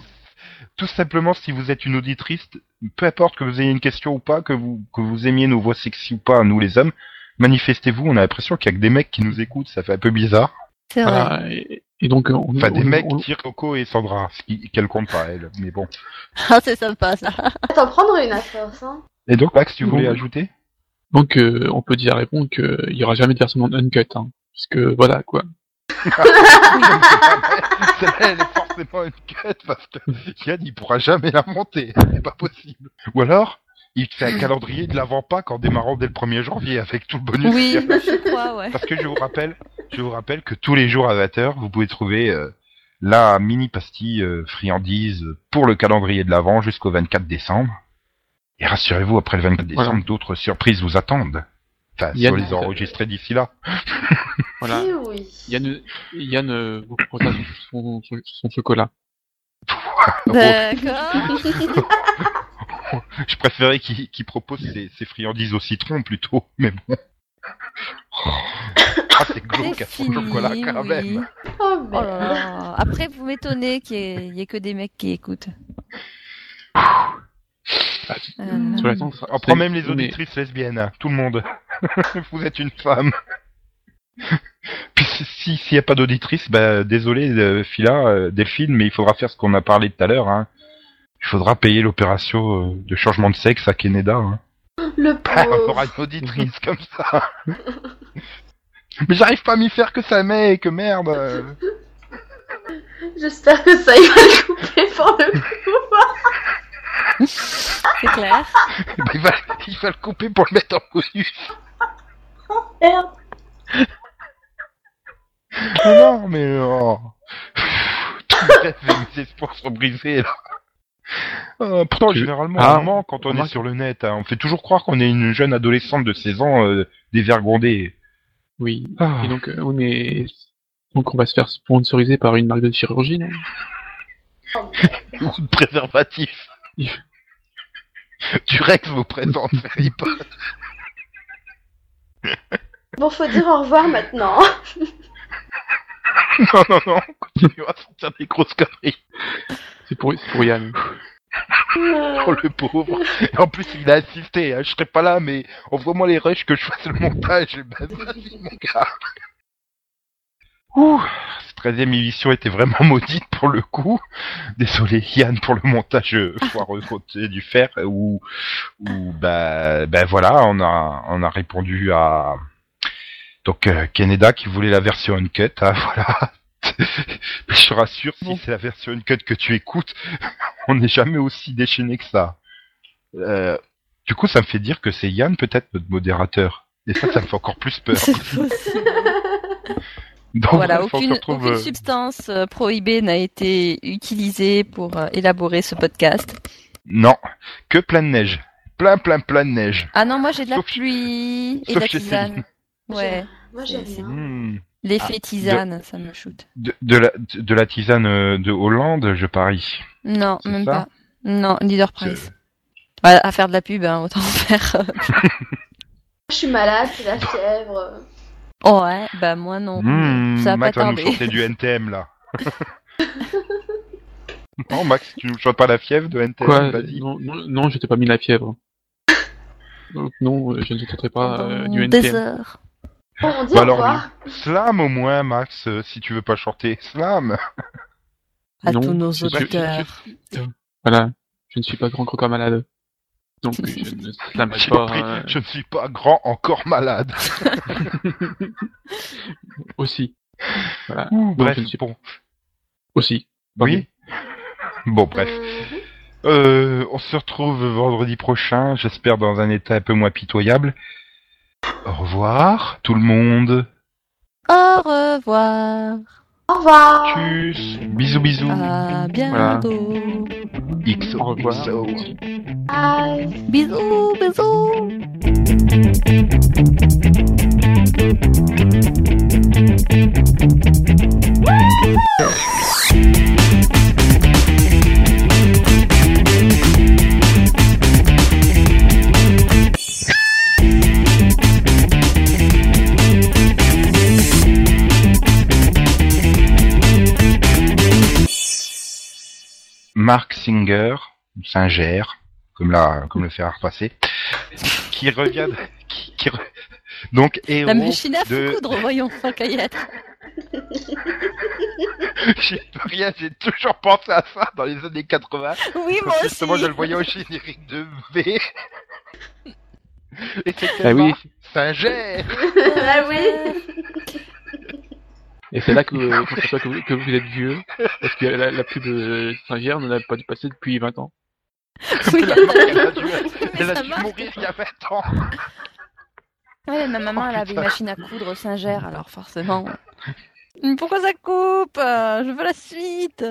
S6: tout simplement, si vous êtes une auditrice, peu importe que vous ayez une question ou pas, que vous que vous aimiez nos voix sexy ou pas, nous les hommes, manifestez-vous. On a l'impression qu'il y a que des mecs qui nous écoutent, ça fait un peu bizarre.
S4: C'est vrai.
S2: voilà, et, et donc, on,
S6: Enfin, des
S2: on-
S6: mecs,
S2: on-
S6: Tire, Coco et Sandra, ce qui qu'elle compte pas elle, mais bon.
S4: Ah, c'est sympa, ça.
S5: T'en prendre une à force, hein.
S6: Et donc Max, tu voulais ajouter?
S2: Donc, euh, on peut dire répondre qu'il y aura jamais de version uncut, hein. Puisque, voilà, quoi.
S6: Celle-là, elle est forcément une cut parce que Yann, il pourra jamais la monter. C'est pas possible. Ou alors, il fait un calendrier de l'avant-Pâques en démarrant dès le 1er janvier avec tout le bonus.
S4: Oui, je crois, ouais.
S6: Parce que je vous rappelle, je vous rappelle que tous les jours à 20h, vous pouvez trouver euh, la mini pastille euh, friandise pour le calendrier de l'avant jusqu'au 24 décembre. Et rassurez-vous, après le 24 décembre,
S2: Voilà.
S6: d'autres surprises vous attendent. Enfin, si on les enregistrées d'ici là.
S2: Voilà.
S5: Eh oui.
S2: Yann, Yann euh, vous son, son, son chocolat.
S4: D'accord.
S6: Je préférais qu'il propose ses, ses friandises au citron plutôt, mais bon. Ah, c'est glauque à
S4: C'est
S6: son chocolat
S4: fini,
S6: quand
S4: oui.
S6: même.
S5: Oh,
S4: Oh là là. Après, vous m'étonnez qu'il y, ait- que des mecs qui écoutent.
S2: Ah,
S4: Euh,
S6: On prend même les
S2: mais-
S6: auditrices lesbiennes, hein, tout le monde. Vous êtes une femme. Puis si- si s'il n'y a pas d'auditrice, bah désolé euh, Phila, euh, Delphine, mais il faudra faire ce qu'on a parlé tout à l'heure. Hein. Il faudra payer l'opération euh, de changement de sexe à Canada. Hein.
S5: Le
S6: Ah, on
S5: pauvre.
S6: aura une auditrice comme ça. mais j'arrive pas à m'y faire que ça mec, merde.
S5: J'espère que ça, il va le couper pour le coup.
S4: C'est clair.
S6: Bah, il, va, il va le couper pour le mettre en bonus.
S5: Merde.
S6: Mais non, mais oh. Et mes espoirs sont brisés là. Euh, pourtant, généralement,
S2: Ah,
S6: on ment quand on est sur le net. hein. On fait toujours croire qu'on est une jeune adolescente de 16 ans euh, dévergondée.
S2: Oui.
S6: Ah.
S2: Et donc, euh, oui, mais donc on va se faire sponsoriser par une marque de chirurgie, non?
S6: Ou de préservatif. Du Rex vous présente Harry Potter.
S5: Bon, faut dire au revoir maintenant.
S6: Non, non, non, continue à sortir des grosses conneries.
S2: C'est pour, c'est pour Yann.
S6: Oh, le pauvre. En plus, il a assisté. Hein. Je serai pas là, mais envoie-moi les rushs que je fasse le montage. Vas-y, mon gars. Ouh, cette 13 émission était vraiment maudite pour le coup. Désolé, Yann, pour le montage foireux côté du fer. Où, où bah, ben voilà, on a, on a répondu à donc euh, Canada qui voulait la version uncut. Hein, voilà. je te rassure, si c'est la version uncut que tu écoutes, on n'est jamais aussi déchaîné que ça. Euh, du coup, ça me fait dire que c'est Yann peut-être notre modérateur. Et ça, ça me fait encore plus peur. Donc,
S4: Voilà, aucune,
S6: retrouve,
S4: aucune
S6: euh,
S4: substance euh, prohibée n'a été utilisée pour euh, élaborer ce podcast.
S6: Non, que plein de neige. Plein, plein, plein de neige.
S4: Ah non, moi j'ai de la
S6: Sauf-
S4: pluie et de la tisane. Ouais,
S5: Moi, j'ai rien.
S4: L'effet tisane, ça me shoot.
S6: De, de la, de la tisane euh, de Hollande, je parie.
S4: Non, même pas. Non, leader price. Ouais, à faire de la pub, hein, autant faire. euh,
S5: Je suis malade, c'est la fièvre.
S4: ouais, bah moi non.
S6: Hmm,
S4: ça va
S6: Max
S4: pas
S6: va nous chanter du NTM, là. non, Max, tu nous chantes pas la fièvre de NTM,
S2: Quoi
S6: vas-y.
S2: non, non, non, je t'ai pas mis la fièvre. Donc non, je ne tenterai pas euh, du
S4: Pendant des
S2: NTM.
S4: heures.
S5: Bon, on dit
S6: Bah
S5: au
S6: alors,
S5: revoir.
S6: Slam au moins, Max, euh, si tu veux pas chanter. Slam
S4: À
S2: Non,
S4: tous nos
S2: je- je-
S4: auditeurs.
S2: Voilà, je ne suis pas grand croquant malade. Donc je ne
S6: J'ai
S2: pas. euh,
S6: je ne suis pas grand, encore malade.
S2: aussi. Voilà,
S6: Bref,
S2: je ne suis
S6: bon.
S2: aussi.
S6: Oui Bon, bref.
S5: Mhm.
S6: Euh, on se retrouve vendredi prochain, j'espère dans un état un peu moins pitoyable. Au revoir, tout le monde.
S4: Au revoir.
S5: Au revoir.
S6: Tchuss. Bisous, bisous.
S4: À bientôt.
S6: XO.
S2: Au revoir.
S6: XO.
S5: Bye.
S4: Bisous, bisous.
S6: Mark Singer, Singer, comme la, comme le fer à repasser, qui revient, de- qui, qui re- donc héros
S4: La machine à
S6: de,
S4: coudre, voyons, être.
S6: j'ai rien, j'ai toujours pensé à ça dans les années 80.
S4: Oui, moi aussi.
S6: Justement, je le voyais au générique de V. Et c'était
S2: Ah oui.
S6: Singer.
S5: ah oui.
S2: Et c'est là que, euh, que, vous- que vous êtes vieux, parce que la, la pub de Saint-Gier ne l'a pas dû passer depuis 20 ans.
S4: Oui,
S6: La marque, elle a dû, elle a mourir il y a 20 ans.
S4: Ouais, ma maman,
S6: Oh,
S4: elle avait une machine à coudre Singer, alors forcément. Pourquoi ça coupe? Euh, Je veux la suite